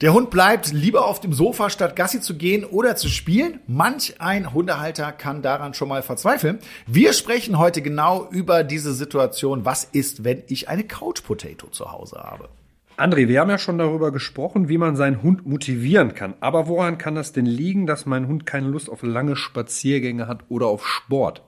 Der Hund bleibt lieber auf dem Sofa, statt Gassi zu gehen oder zu spielen. Manch ein Hundehalter kann daran schon mal verzweifeln. Wir sprechen heute genau über diese Situation. Was ist, wenn ich eine Couch Potato zu Hause habe? André, wir haben ja schon darüber gesprochen, wie man seinen Hund motivieren kann. Aber woran kann das denn liegen, dass mein Hund keine Lust auf lange Spaziergänge hat oder auf Sport?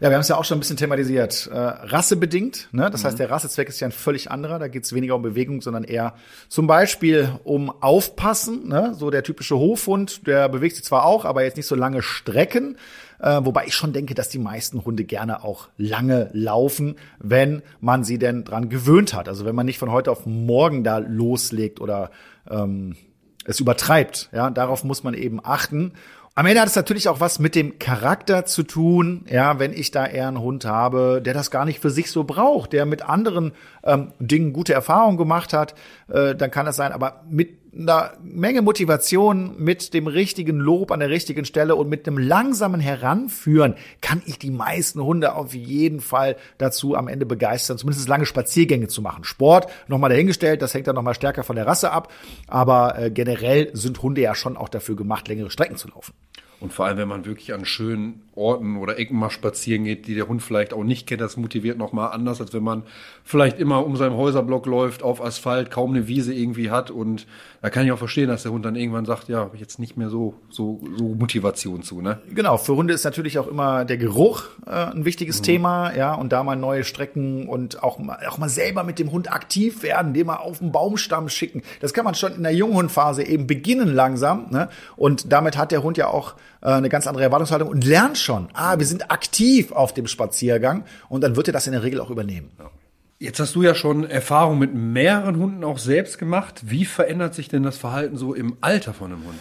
Ja, wir haben es ja auch schon ein bisschen thematisiert. Äh, rassebedingt, ne? das mhm. heißt, der Rassezweck ist ja ein völlig anderer. Da geht es weniger um Bewegung, sondern eher zum Beispiel um Aufpassen. Ne? So der typische Hofhund, der bewegt sich zwar auch, aber jetzt nicht so lange Strecken. Äh, wobei ich schon denke, dass die meisten Hunde gerne auch lange laufen, wenn man sie denn dran gewöhnt hat. Also wenn man nicht von heute auf morgen da loslegt oder ähm, es übertreibt. Ja, darauf muss man eben achten. Am Ende hat es natürlich auch was mit dem Charakter zu tun. Ja, wenn ich da eher einen Hund habe, der das gar nicht für sich so braucht, der mit anderen ähm, Dingen gute Erfahrungen gemacht hat, äh, dann kann das sein. Aber mit einer Menge Motivation, mit dem richtigen Lob an der richtigen Stelle und mit einem langsamen Heranführen kann ich die meisten Hunde auf jeden Fall dazu am Ende begeistern, zumindest lange Spaziergänge zu machen. Sport nochmal dahingestellt, das hängt dann nochmal stärker von der Rasse ab, aber äh, generell sind Hunde ja schon auch dafür gemacht, längere Strecken zu laufen. Und vor allem, wenn man wirklich an schönen Orten oder Ecken mal spazieren geht, die der Hund vielleicht auch nicht kennt, das motiviert nochmal anders, als wenn man vielleicht immer um seinen Häuserblock läuft, auf Asphalt, kaum eine Wiese irgendwie hat. Und da kann ich auch verstehen, dass der Hund dann irgendwann sagt, ja, jetzt nicht mehr so, so, so Motivation zu, ne? Genau. Für Hunde ist natürlich auch immer der Geruch äh, ein wichtiges mhm. Thema, ja, und da mal neue Strecken und auch mal, auch mal selber mit dem Hund aktiv werden, den mal auf den Baumstamm schicken. Das kann man schon in der Junghundphase eben beginnen langsam, ne? Und damit hat der Hund ja auch äh, eine ganz andere Erwartungshaltung und lernt schon, ah, wir sind aktiv auf dem Spaziergang und dann wird er das in der Regel auch übernehmen. Ja. Jetzt hast du ja schon Erfahrung mit mehreren Hunden auch selbst gemacht. Wie verändert sich denn das Verhalten so im Alter von einem Hund?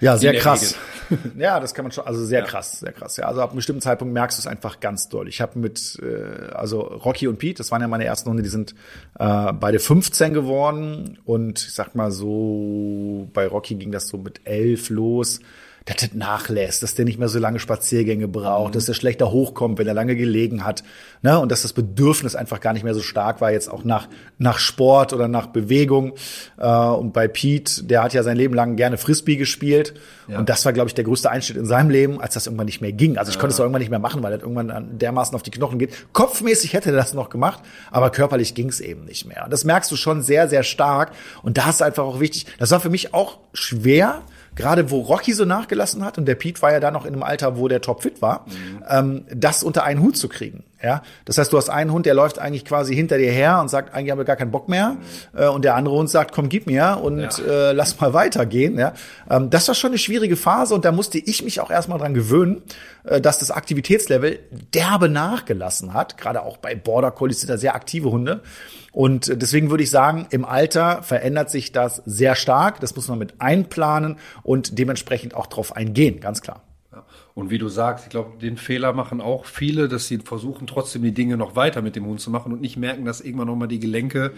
Ja, sehr krass. ja, das kann man schon, also sehr ja. krass, sehr krass. Ja, also ab einem bestimmten Zeitpunkt merkst du es einfach ganz doll. Ich habe mit, äh, also Rocky und Pete, das waren ja meine ersten Hunde, die sind äh, beide 15 geworden und ich sag mal so, bei Rocky ging das so mit elf los dass das nachlässt, dass der nicht mehr so lange Spaziergänge braucht, mhm. dass der schlechter hochkommt, wenn er lange gelegen hat, ne? Und dass das Bedürfnis einfach gar nicht mehr so stark war, jetzt auch nach, nach Sport oder nach Bewegung. Äh, und bei Pete, der hat ja sein Leben lang gerne Frisbee gespielt. Ja. Und das war, glaube ich, der größte Einschnitt in seinem Leben, als das irgendwann nicht mehr ging. Also ich ja. konnte es irgendwann nicht mehr machen, weil das irgendwann dermaßen auf die Knochen geht. Kopfmäßig hätte er das noch gemacht, aber körperlich ging es eben nicht mehr. Und das merkst du schon sehr, sehr stark. Und da ist einfach auch wichtig, das war für mich auch schwer, gerade wo Rocky so nachgelassen hat und der Pete war ja da noch in einem Alter, wo der topfit war, mhm. ähm, das unter einen Hut zu kriegen. Ja, das heißt, du hast einen Hund, der läuft eigentlich quasi hinter dir her und sagt, eigentlich habe ich gar keinen Bock mehr. Mhm. und der andere Hund sagt, komm, gib mir und ja. äh, lass mal weitergehen. Ja, ähm, das war schon eine schwierige Phase und da musste ich mich auch erstmal dran gewöhnen, äh, dass das Aktivitätslevel derbe nachgelassen hat. Gerade auch bei Border Collies sind da sehr aktive Hunde. Und deswegen würde ich sagen, im Alter verändert sich das sehr stark. Das muss man mit einplanen und dementsprechend auch drauf eingehen, ganz klar. Und wie du sagst, ich glaube, den Fehler machen auch viele, dass sie versuchen, trotzdem die Dinge noch weiter mit dem Hund zu machen und nicht merken, dass irgendwann nochmal die Gelenke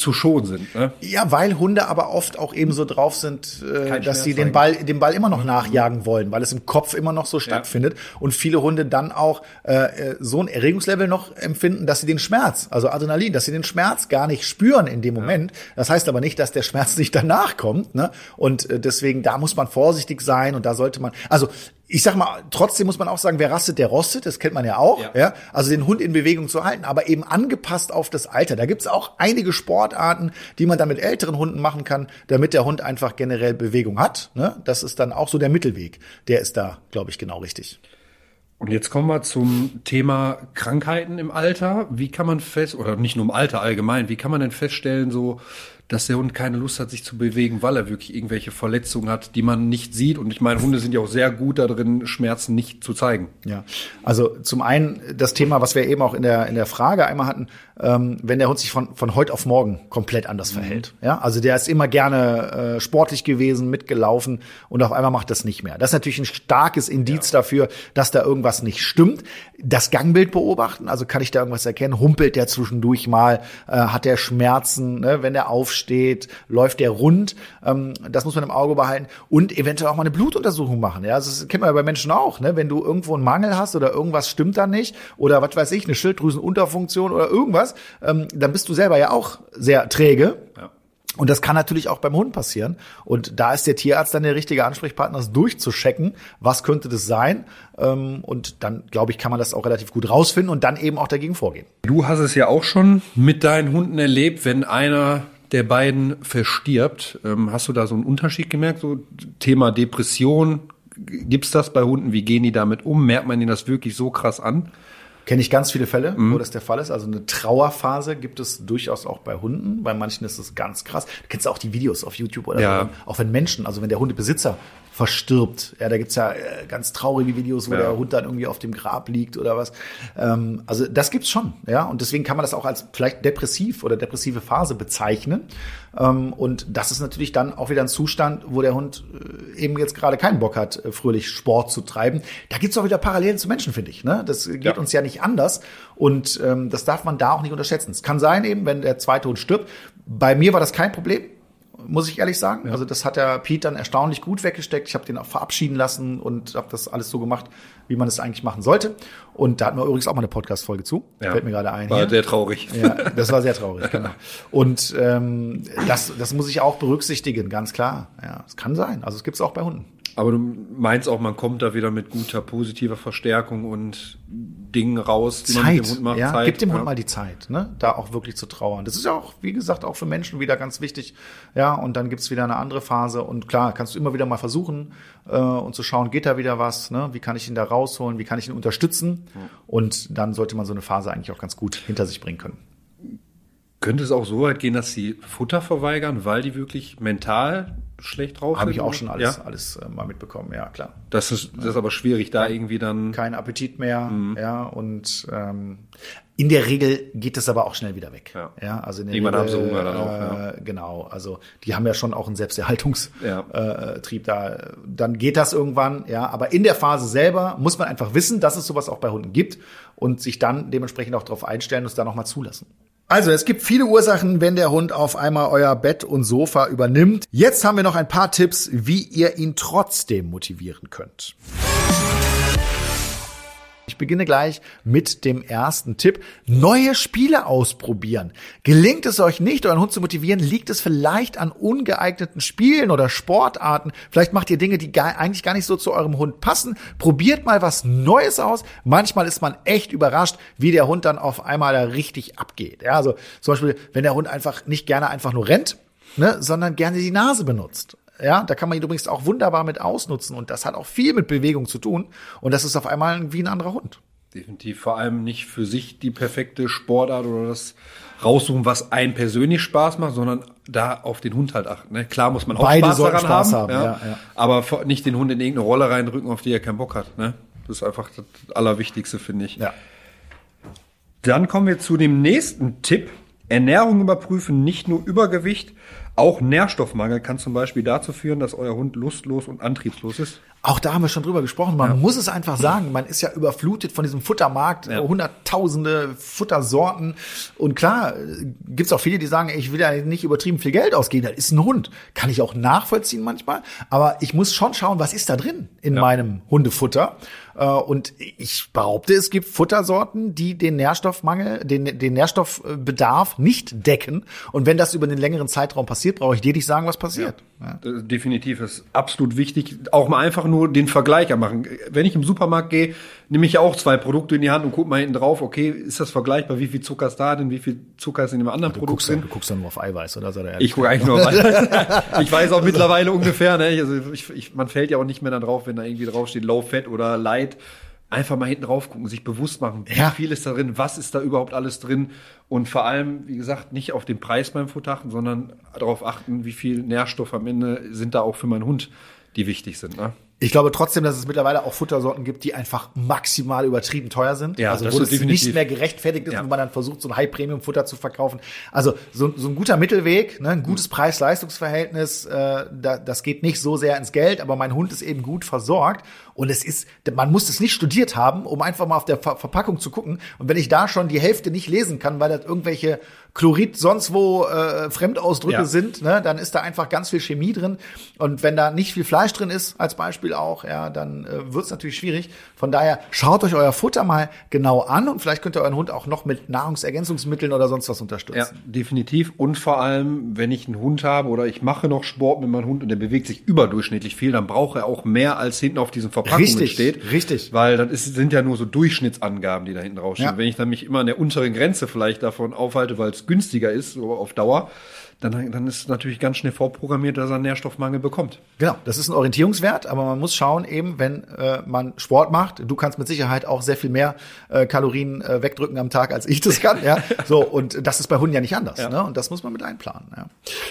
zu schonen sind. Ne? Ja, weil Hunde aber oft auch eben so drauf sind, äh, dass sie den Ball, den Ball immer noch nachjagen wollen, weil es im Kopf immer noch so stattfindet ja. und viele Hunde dann auch äh, äh, so ein Erregungslevel noch empfinden, dass sie den Schmerz, also Adrenalin, dass sie den Schmerz gar nicht spüren in dem Moment. Ja. Das heißt aber nicht, dass der Schmerz nicht danach kommt. Ne? Und äh, deswegen da muss man vorsichtig sein und da sollte man, also ich sag mal, trotzdem muss man auch sagen, wer rastet, der rostet, das kennt man ja auch, ja. ja? Also den Hund in Bewegung zu halten, aber eben angepasst auf das Alter. Da gibt's auch einige Sportarten, die man dann mit älteren Hunden machen kann, damit der Hund einfach generell Bewegung hat. Ne? Das ist dann auch so der Mittelweg. Der ist da, glaube ich, genau richtig. Und jetzt kommen wir zum Thema Krankheiten im Alter. Wie kann man fest, oder nicht nur im Alter allgemein, wie kann man denn feststellen, so dass der Hund keine Lust hat, sich zu bewegen, weil er wirklich irgendwelche Verletzungen hat, die man nicht sieht. Und ich meine, Hunde sind ja auch sehr gut darin, Schmerzen nicht zu zeigen. Ja, also zum einen das Thema, was wir eben auch in der, in der Frage einmal hatten, ähm, wenn der Hund sich von, von heute auf morgen komplett anders mhm. verhält. Ja, also der ist immer gerne äh, sportlich gewesen, mitgelaufen und auf einmal macht das nicht mehr. Das ist natürlich ein starkes Indiz ja. dafür, dass da irgendwas nicht stimmt. Das Gangbild beobachten, also kann ich da irgendwas erkennen? Humpelt der zwischendurch mal? Äh, hat der Schmerzen, ne, wenn der aufsteht? steht, läuft der rund. Ähm, das muss man im Auge behalten und eventuell auch mal eine Blutuntersuchung machen. Ja, also das kennt man ja bei Menschen auch. Ne? Wenn du irgendwo einen Mangel hast oder irgendwas stimmt da nicht oder was weiß ich, eine Schilddrüsenunterfunktion oder irgendwas, ähm, dann bist du selber ja auch sehr träge. Ja. Und das kann natürlich auch beim Hund passieren. Und da ist der Tierarzt dann der richtige Ansprechpartner, das durchzuschecken, was könnte das sein. Ähm, und dann, glaube ich, kann man das auch relativ gut rausfinden und dann eben auch dagegen vorgehen. Du hast es ja auch schon mit deinen Hunden erlebt, wenn einer der beiden verstirbt. Ähm, hast du da so einen Unterschied gemerkt? So Thema Depression, gibt's das bei Hunden? Wie gehen die damit um? Merkt man ihnen das wirklich so krass an? Kenne ich ganz viele Fälle, mhm. wo das der Fall ist. Also eine Trauerphase gibt es durchaus auch bei Hunden. Bei manchen ist es ganz krass. Du kennst auch die Videos auf YouTube oder ja. so. Auch wenn Menschen, also wenn der Hundebesitzer verstirbt. Ja, da gibt's ja äh, ganz traurige Videos, wo ja. der Hund dann irgendwie auf dem Grab liegt oder was. Ähm, also das gibt's schon, ja. Und deswegen kann man das auch als vielleicht depressiv oder depressive Phase bezeichnen. Ähm, und das ist natürlich dann auch wieder ein Zustand, wo der Hund äh, eben jetzt gerade keinen Bock hat, äh, fröhlich Sport zu treiben. Da gibt's auch wieder Parallelen zu Menschen, finde ich. Ne? Das geht ja. uns ja nicht anders. Und ähm, das darf man da auch nicht unterschätzen. Es kann sein, eben, wenn der zweite Hund stirbt. Bei mir war das kein Problem muss ich ehrlich sagen. Ja. Also das hat der Pete dann erstaunlich gut weggesteckt. Ich habe den auch verabschieden lassen und habe das alles so gemacht, wie man es eigentlich machen sollte. Und da hatten wir übrigens auch mal eine Podcast-Folge zu. Ja. Fällt mir gerade ein. War hier. sehr traurig. Ja, das war sehr traurig, genau. Und ähm, das, das muss ich auch berücksichtigen, ganz klar. Ja, es kann sein. Also es gibt es auch bei Hunden. Aber du meinst auch, man kommt da wieder mit guter positiver Verstärkung und Dingen raus, die Zeit, man mit dem Hund macht. Ja, Zeit, gib dem ja. Hund mal die Zeit, ne? da auch wirklich zu trauern. Das ist ja auch, wie gesagt, auch für Menschen wieder ganz wichtig. Ja, und dann gibt's wieder eine andere Phase. Und klar, kannst du immer wieder mal versuchen äh, und zu schauen, geht da wieder was, ne? wie kann ich ihn da rausholen, wie kann ich ihn unterstützen. Ja. Und dann sollte man so eine Phase eigentlich auch ganz gut hinter sich bringen können. Könnte es auch so weit gehen, dass sie Futter verweigern, weil die wirklich mental schlecht drauf Habe ich auch schon alles, ja? alles äh, mal mitbekommen, ja klar. Das ist, das ist aber schwierig, da irgendwie dann. Kein Appetit mehr, mhm. ja, und ähm, in der Regel geht es aber auch schnell wieder weg. Ja, ja also in der Irgendwann Regel, haben sie Hunger dann auch. Ja. Äh, genau, also die haben ja schon auch einen Selbsterhaltungstrieb ja. äh, da. Dann geht das irgendwann, ja. Aber in der Phase selber muss man einfach wissen, dass es sowas auch bei Hunden gibt und sich dann dementsprechend auch darauf einstellen und es dann nochmal zulassen. Also, es gibt viele Ursachen, wenn der Hund auf einmal euer Bett und Sofa übernimmt. Jetzt haben wir noch ein paar Tipps, wie ihr ihn trotzdem motivieren könnt. Ich beginne gleich mit dem ersten Tipp. Neue Spiele ausprobieren. Gelingt es euch nicht, euren Hund zu motivieren, liegt es vielleicht an ungeeigneten Spielen oder Sportarten. Vielleicht macht ihr Dinge, die gar, eigentlich gar nicht so zu eurem Hund passen. Probiert mal was Neues aus. Manchmal ist man echt überrascht, wie der Hund dann auf einmal da richtig abgeht. Ja, also zum Beispiel, wenn der Hund einfach nicht gerne einfach nur rennt, ne, sondern gerne die Nase benutzt. Ja, da kann man ihn übrigens auch wunderbar mit ausnutzen und das hat auch viel mit Bewegung zu tun und das ist auf einmal wie ein anderer Hund. Definitiv. Vor allem nicht für sich die perfekte Sportart oder das raussuchen, was einen persönlich Spaß macht, sondern da auf den Hund halt achten. Ne? Klar muss man auch Beide Spaß daran Spaß haben, haben ja, ja. aber nicht den Hund in irgendeine Rolle reindrücken, auf die er keinen Bock hat. Ne? Das ist einfach das Allerwichtigste, finde ich. Ja. Dann kommen wir zu dem nächsten Tipp. Ernährung überprüfen, nicht nur Übergewicht, auch Nährstoffmangel kann zum Beispiel dazu führen, dass euer Hund lustlos und antriebslos ist. Auch da haben wir schon drüber gesprochen. Man ja. muss es einfach sagen. Man ist ja überflutet von diesem Futtermarkt, ja. hunderttausende Futtersorten. Und klar, gibt's auch viele, die sagen, ich will ja nicht übertrieben viel Geld ausgeben. Das ist ein Hund. Kann ich auch nachvollziehen manchmal. Aber ich muss schon schauen, was ist da drin in ja. meinem Hundefutter. Äh, und ich behaupte, es gibt Futtersorten, die den Nährstoffmangel, den, den Nährstoffbedarf nicht decken. Und wenn das über einen längeren Zeitraum passiert, brauche ich dir nicht sagen, was passiert. Ja. Definitiv ist absolut wichtig. Auch mal einfach nur den Vergleicher machen. Wenn ich im Supermarkt gehe, nehme ich auch zwei Produkte in die Hand und gucke mal hinten drauf, okay, ist das vergleichbar? Wie viel Zucker ist da denn? Wie viel Zucker ist in dem anderen du Produkt drin? Du guckst dann nur auf Eiweiß, oder? Sei ich gucke eigentlich nur auf Eiweiß. ich weiß auch mittlerweile ungefähr, ne? Also ich, ich, man fällt ja auch nicht mehr dann drauf, wenn da irgendwie draufsteht Low Fat oder Light einfach mal hinten drauf gucken, sich bewusst machen, wie ja. viel ist da drin, was ist da überhaupt alles drin und vor allem, wie gesagt, nicht auf den Preis beim Futter achten, sondern darauf achten, wie viel Nährstoff am Ende sind da auch für meinen Hund, die wichtig sind. Ne? Ich glaube trotzdem, dass es mittlerweile auch Futtersorten gibt, die einfach maximal übertrieben teuer sind. Ja, also wo es nicht mehr gerechtfertigt ist, ja. wenn man dann versucht, so ein High-Premium-Futter zu verkaufen. Also so, so ein guter Mittelweg, ne, ein gutes mhm. Preis-Leistungs-Verhältnis, äh, da, das geht nicht so sehr ins Geld, aber mein Hund ist eben gut versorgt. Und es ist, man muss es nicht studiert haben, um einfach mal auf der Ver Verpackung zu gucken. Und wenn ich da schon die Hälfte nicht lesen kann, weil das irgendwelche Chlorid sonst wo äh, Fremdausdrücke ja. sind, ne, dann ist da einfach ganz viel Chemie drin. Und wenn da nicht viel Fleisch drin ist, als Beispiel auch, ja, dann äh, wird es natürlich schwierig. Von daher schaut euch euer Futter mal genau an und vielleicht könnt ihr euren Hund auch noch mit Nahrungsergänzungsmitteln oder sonst was unterstützen. Ja, definitiv. Und vor allem, wenn ich einen Hund habe oder ich mache noch Sport mit meinem Hund und der bewegt sich überdurchschnittlich viel, dann braucht er auch mehr als hinten auf diesen Verpackungen richtig, steht. Richtig. Weil das ist, sind ja nur so Durchschnittsangaben, die da hinten draufstehen. Ja. Wenn ich dann mich immer an der unteren Grenze vielleicht davon aufhalte, weil es günstiger ist, so auf Dauer, dann, dann ist natürlich ganz schnell vorprogrammiert, dass er einen Nährstoffmangel bekommt. Genau, das ist ein Orientierungswert, aber man muss schauen, eben, wenn äh, man Sport macht, du kannst mit Sicherheit auch sehr viel mehr äh, Kalorien äh, wegdrücken am Tag, als ich das kann. ja, so und das ist bei Hunden ja nicht anders. Ja. Ne? Und das muss man mit einplanen. Ja.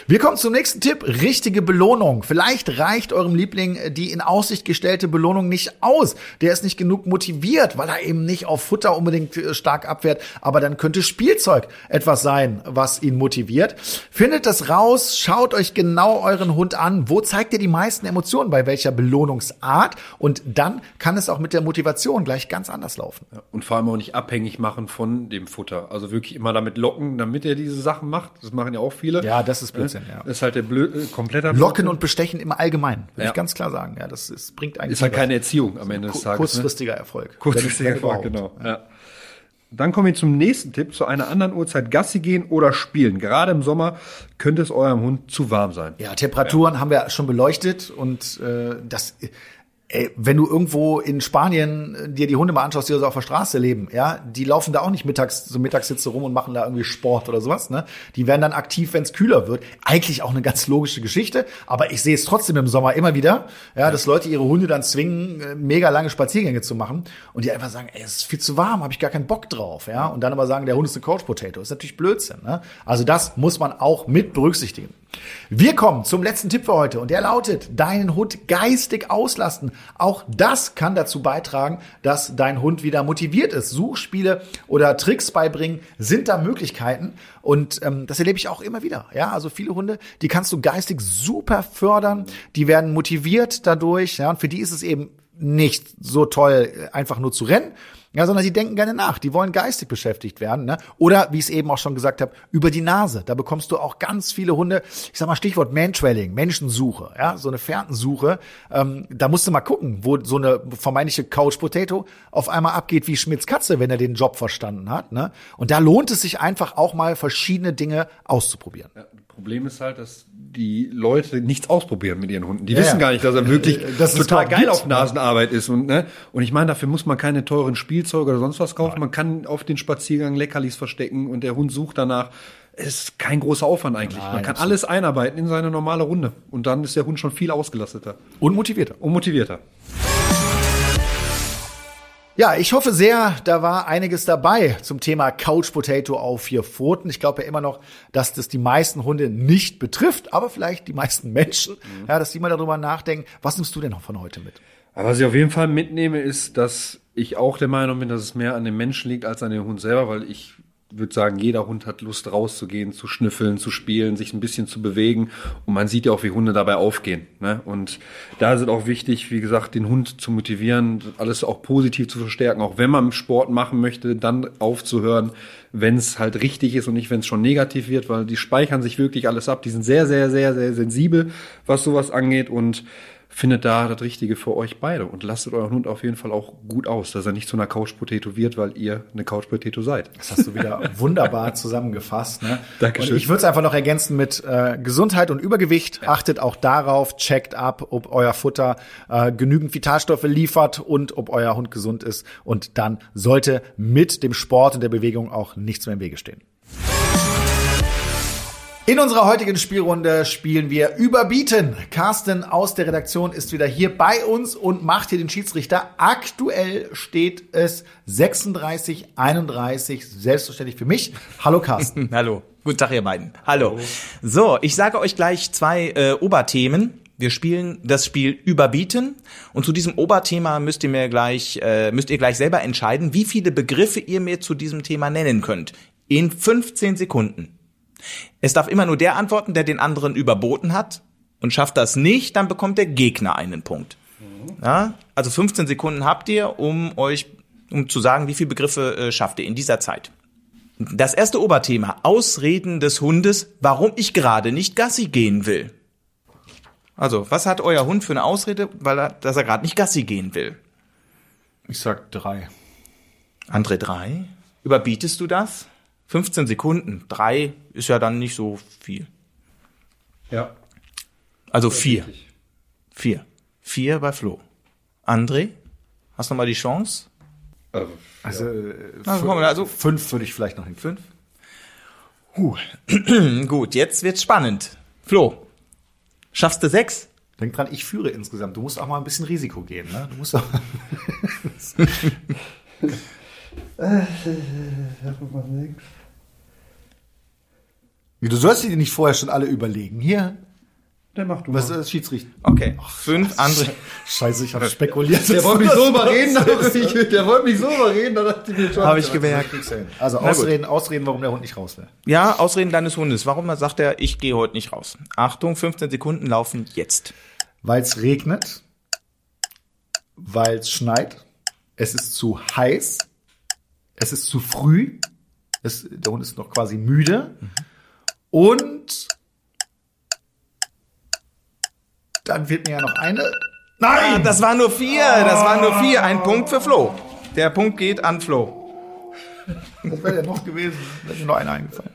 Wir kommen zum nächsten Tipp: richtige Belohnung. Vielleicht reicht eurem Liebling die in Aussicht gestellte Belohnung nicht aus. Der ist nicht genug motiviert, weil er eben nicht auf Futter unbedingt äh, stark abwehrt. Aber dann könnte Spielzeug etwas sein, was ihn motiviert. Findet Findet das raus, schaut euch genau euren Hund an. Wo zeigt ihr die meisten Emotionen? Bei welcher Belohnungsart? Und dann kann es auch mit der Motivation gleich ganz anders laufen. Ja, und vor allem auch nicht abhängig machen von dem Futter. Also wirklich immer damit locken, damit er diese Sachen macht. Das machen ja auch viele. Ja, das ist Blödsinn, ja. Das ist halt der Blöd, äh, kompletter Locken Blödsinn. und Bestechen im Allgemeinen, will ja. ich ganz klar sagen. Ja, das ist, bringt eigentlich. Ist halt keine Erziehung am Ende des Tages. Ne? Kurzfristiger ne? Erfolg. Kurzfristiger Erfolg, genau. Ja. Dann kommen wir zum nächsten Tipp, zu einer anderen Uhrzeit Gassi gehen oder spielen. Gerade im Sommer könnte es eurem Hund zu warm sein. Ja, Temperaturen ja. haben wir schon beleuchtet und äh, das Ey, wenn du irgendwo in Spanien äh, dir die Hunde mal anschaust, die so auf der Straße leben, ja, die laufen da auch nicht mittags so Mittagssitze rum und machen da irgendwie Sport oder sowas, ne? Die werden dann aktiv, wenn es kühler wird. Eigentlich auch eine ganz logische Geschichte, aber ich sehe es trotzdem im Sommer immer wieder, ja, dass Leute ihre Hunde dann zwingen, äh, mega lange Spaziergänge zu machen und die einfach sagen, ey, es ist viel zu warm, habe ich gar keinen Bock drauf, ja? Und dann aber sagen, der Hund ist eine Couch Potato. ist natürlich Blödsinn, ne? Also das muss man auch mit berücksichtigen. Wir kommen zum letzten Tipp für heute und der lautet, deinen Hund geistig auslasten. Auch das kann dazu beitragen, dass dein Hund wieder motiviert ist. Suchspiele oder Tricks beibringen sind da Möglichkeiten und ähm, das erlebe ich auch immer wieder. Ja, also viele Hunde, die kannst du geistig super fördern, die werden motiviert dadurch. Ja, und für die ist es eben nicht so toll, einfach nur zu rennen, ja, sondern sie denken gerne nach. Die wollen geistig beschäftigt werden. Ne? Oder, wie ich es eben auch schon gesagt habe, über die Nase. Da bekommst du auch ganz viele Hunde, ich sag mal Stichwort Mantrailing, Menschensuche, ja, so eine Fährtensuche. Ähm, da musst du mal gucken, wo so eine vermeintliche Couch Potato auf einmal abgeht wie Schmitz Katze, wenn er den Job verstanden hat. Ne? Und da lohnt es sich einfach auch mal verschiedene Dinge auszuprobieren. Ja, Problem ist halt, dass die Leute nichts ausprobieren mit ihren Hunden. Die ja, wissen gar nicht, dass er wirklich das total geil auf Nasenarbeit ist. Und, ne? und ich meine, dafür muss man keine teuren Spielzeuge oder sonst was kaufen. Man kann auf den Spaziergang Leckerlis verstecken und der Hund sucht danach. Es ist kein großer Aufwand eigentlich. Nein, man kann alles einarbeiten in seine normale Runde. Und dann ist der Hund schon viel ausgelasteter. Und motivierter. Und motivierter. Ja, ich hoffe sehr, da war einiges dabei zum Thema Couch Potato auf vier Pfoten. Ich glaube ja immer noch, dass das die meisten Hunde nicht betrifft, aber vielleicht die meisten Menschen, mhm. ja, dass die mal darüber nachdenken. Was nimmst du denn noch von heute mit? Was ich auf jeden Fall mitnehme, ist, dass ich auch der Meinung bin, dass es mehr an dem Menschen liegt als an dem Hund selber, weil ich würde sagen, jeder Hund hat Lust rauszugehen, zu schnüffeln, zu spielen, sich ein bisschen zu bewegen. Und man sieht ja auch, wie Hunde dabei aufgehen. Ne? Und da ist es auch wichtig, wie gesagt, den Hund zu motivieren, alles auch positiv zu verstärken. Auch wenn man Sport machen möchte, dann aufzuhören, wenn es halt richtig ist und nicht, wenn es schon negativ wird, weil die speichern sich wirklich alles ab. Die sind sehr, sehr, sehr, sehr sensibel, was sowas angeht. Und findet da das Richtige für euch beide und lasst euren Hund auf jeden Fall auch gut aus, dass er nicht zu einer Couch Potato wird, weil ihr eine Couch Potato seid. Das hast du wieder wunderbar zusammengefasst. Ne? Dankeschön. Und ich würde es einfach noch ergänzen mit äh, Gesundheit und Übergewicht. Ja. Achtet auch darauf, checkt ab, ob euer Futter äh, genügend Vitalstoffe liefert und ob euer Hund gesund ist. Und dann sollte mit dem Sport und der Bewegung auch nichts mehr im Wege stehen. In unserer heutigen Spielrunde spielen wir Überbieten. Carsten aus der Redaktion ist wieder hier bei uns und macht hier den Schiedsrichter. Aktuell steht es 36, 31, selbstverständlich für mich. Hallo Carsten. Hallo. Guten Tag, ihr beiden. Hallo. So, ich sage euch gleich zwei äh, Oberthemen. Wir spielen das Spiel Überbieten und zu diesem Oberthema müsst ihr mir gleich äh, müsst ihr gleich selber entscheiden, wie viele Begriffe ihr mir zu diesem Thema nennen könnt. In 15 Sekunden. Es darf immer nur der antworten, der den anderen überboten hat. Und schafft das nicht, dann bekommt der Gegner einen Punkt. Ja? Also 15 Sekunden habt ihr, um euch, um zu sagen, wie viele Begriffe äh, schafft ihr in dieser Zeit. Das erste Oberthema, Ausreden des Hundes, warum ich gerade nicht Gassi gehen will. Also, was hat euer Hund für eine Ausrede, weil er, dass er gerade nicht Gassi gehen will? Ich sag drei. André drei. Überbietest du das? 15 Sekunden. Drei ist ja dann nicht so viel. Ja. Also vier. Vier. Vier bei Flo. André, hast du noch mal die Chance? Äh, also, ja. Na, komm, also fünf würde ich vielleicht noch hin. Fünf? Huh. Gut, jetzt wird's spannend. Flo, schaffst du sechs? Denk dran, ich führe insgesamt. Du musst auch mal ein bisschen Risiko gehen, ne? Du musst auch. äh, Du sollst dir nicht vorher schon alle überlegen. Hier. Der macht du. Was ist das Schiedsrichter? Okay. Fünf andere. Scheiße, ich habe spekuliert. Der wollte mich so überreden, der wollte mich so überreden, da dachte ich mir schon. Habe ich gemerkt. Also Ausreden, Ausreden, warum der Hund nicht raus will. Ja, Ausreden deines Hundes. Warum sagt er, ich gehe heute nicht raus? Achtung, 15 Sekunden laufen jetzt. Weil es regnet, weil es schneit, es ist zu heiß, es ist zu früh, es, der Hund ist noch quasi müde. Mhm und dann wird mir ja noch eine. Nein! Ah, das waren nur vier. Das waren nur vier. Ein Punkt für Flo. Der Punkt geht an Flo. Was wäre denn noch gewesen? Da ist mir noch einer eingefallen.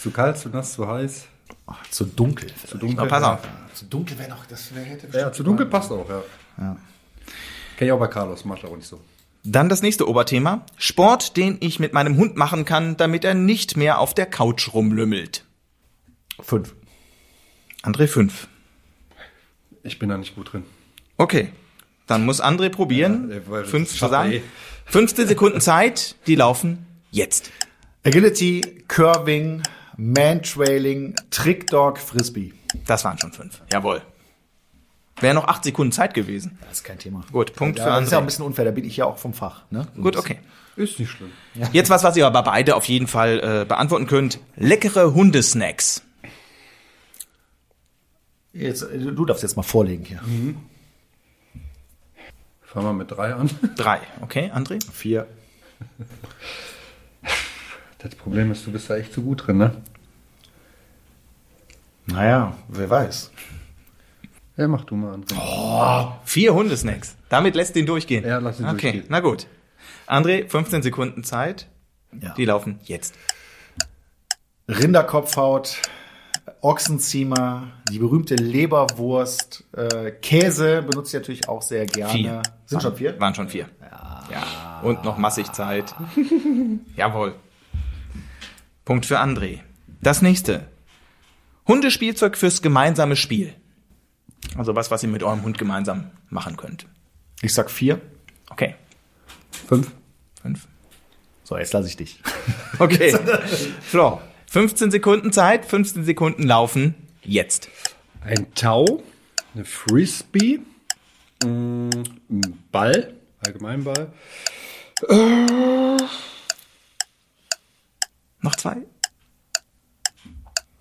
Zu kalt, zu nass, zu heiß. Ach, zu dunkel. Zu dunkel. Na, pass auf. Zu dunkel wäre noch, das wär, hätte Ja, zu dunkel passt auch, ja. ja. Kenn ich auch bei Carlos, macht er auch nicht so. Dann das nächste Oberthema. Sport, den ich mit meinem Hund machen kann, damit er nicht mehr auf der Couch rumlümmelt. Fünf. André fünf. Ich bin da nicht gut drin. Okay. Dann muss André probieren. Ja, fünf zu sagen. 15 Sekunden Zeit, die laufen jetzt. Agility, Curving, Mantrailing, Trickdog, Frisbee. Das waren schon fünf. Jawohl. Wäre noch acht Sekunden Zeit gewesen. Das ist kein Thema. Gut, Punkt ja, für André. Das ist ja auch ein bisschen unfair, da bin ich ja auch vom Fach. Ne? Gut, okay. Ist nicht schlimm. Ja. Jetzt was, was ihr aber beide auf jeden Fall äh, beantworten könnt. Leckere Hundesnacks. Jetzt, du darfst jetzt mal vorlegen hier. Mhm. Fangen wir mit drei an. Drei, okay, André? Vier. Das Problem ist, du bist da echt zu gut drin, ne? Naja, wer weiß. Ja, mach du mal, André. Oh, vier Hundesnacks. Damit lässt den durchgehen. Ja, lass ihn okay, durchgehen. na gut. André, 15 Sekunden Zeit. Ja. Die laufen jetzt. Rinderkopfhaut, Ochsenziemer, die berühmte Leberwurst, äh, Käse benutze ich natürlich auch sehr gerne. Vier. Sind schon vier? Waren schon vier. Ja. ja. Und noch massig Zeit. Jawohl. Punkt für André. Das nächste. Hundespielzeug fürs gemeinsame Spiel. Also was, was ihr mit eurem Hund gemeinsam machen könnt. Ich sag vier. Okay. Fünf. Fünf. So, jetzt lasse ich dich. Okay. Flo, 15 Sekunden Zeit, 15 Sekunden laufen. Jetzt. Ein Tau, eine Frisbee, mm, ein Ball, Allgemeinball. Noch zwei.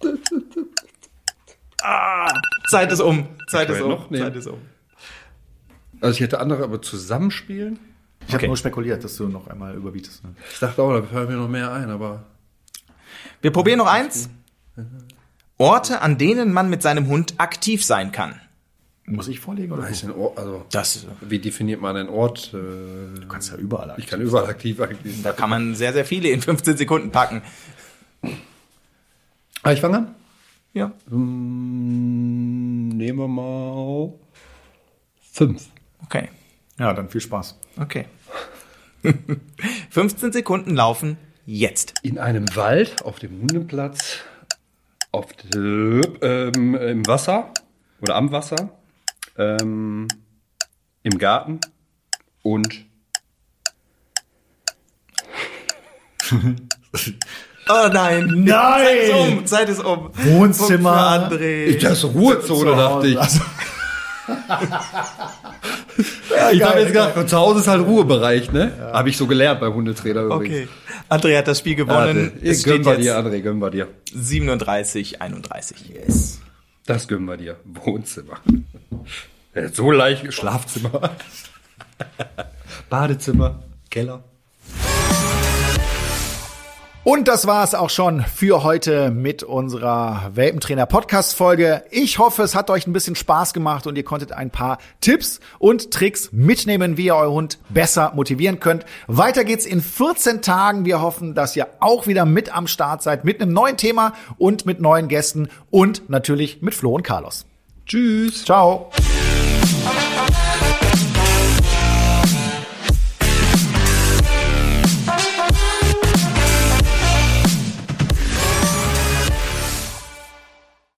Ah, Zeit ist um. Zeit ist um. Zeit ist um. Also ich hätte andere, aber zusammenspielen. Ich habe Okay. nur spekuliert, dass du noch einmal überbietest. Ne? Ich dachte auch, da fallen mir noch mehr ein, aber Wir probieren noch eins. Orte, an denen man mit seinem Hund aktiv sein kann. Muss ich vorlegen oder? weiß Ort, also Das, wie definiert man einen Ort? Äh, Du kannst ja überall. ich kann überall aktiv eigentlich. da kann man sehr, sehr viele in 15 Sekunden packen. Ah, ich fange an. Ja. Mm, nehmen wir mal fünf. Okay. Ja, dann viel Spaß. Okay. 15 Sekunden laufen jetzt. In einem Wald, auf dem Hundeplatz, auf dem, ähm, im Wasser oder am Wasser, ähm, im Garten und Oh nein. Zeit ist um. Zeit ist um. Wohnzimmer. Punkt für André. das Ruhezone, dachte ich. Also, ich habe jetzt gedacht, zu Hause ist halt Ruhebereich, ne? Habe ich so gelernt beim Hundetrainer übrigens. Okay. André hat das Spiel gewonnen. Ja, es gönnen steht wir dir, André, gönnen wir dir. 37, 31. Yes. Das gönnen wir dir. Wohnzimmer. Ja, so leicht. Schlafzimmer. Badezimmer. Keller. Und das war's auch schon für heute mit unserer Welpentrainer Podcast Folge. Ich hoffe, es hat euch ein bisschen Spaß gemacht und ihr konntet ein paar Tipps und Tricks mitnehmen, wie ihr euren Hund besser motivieren könnt. Weiter geht's in 14 Tagen. Wir hoffen, dass ihr auch wieder mit am Start seid mit einem neuen Thema und mit neuen Gästen und natürlich mit Flo und Carlos. Tschüss. Ciao.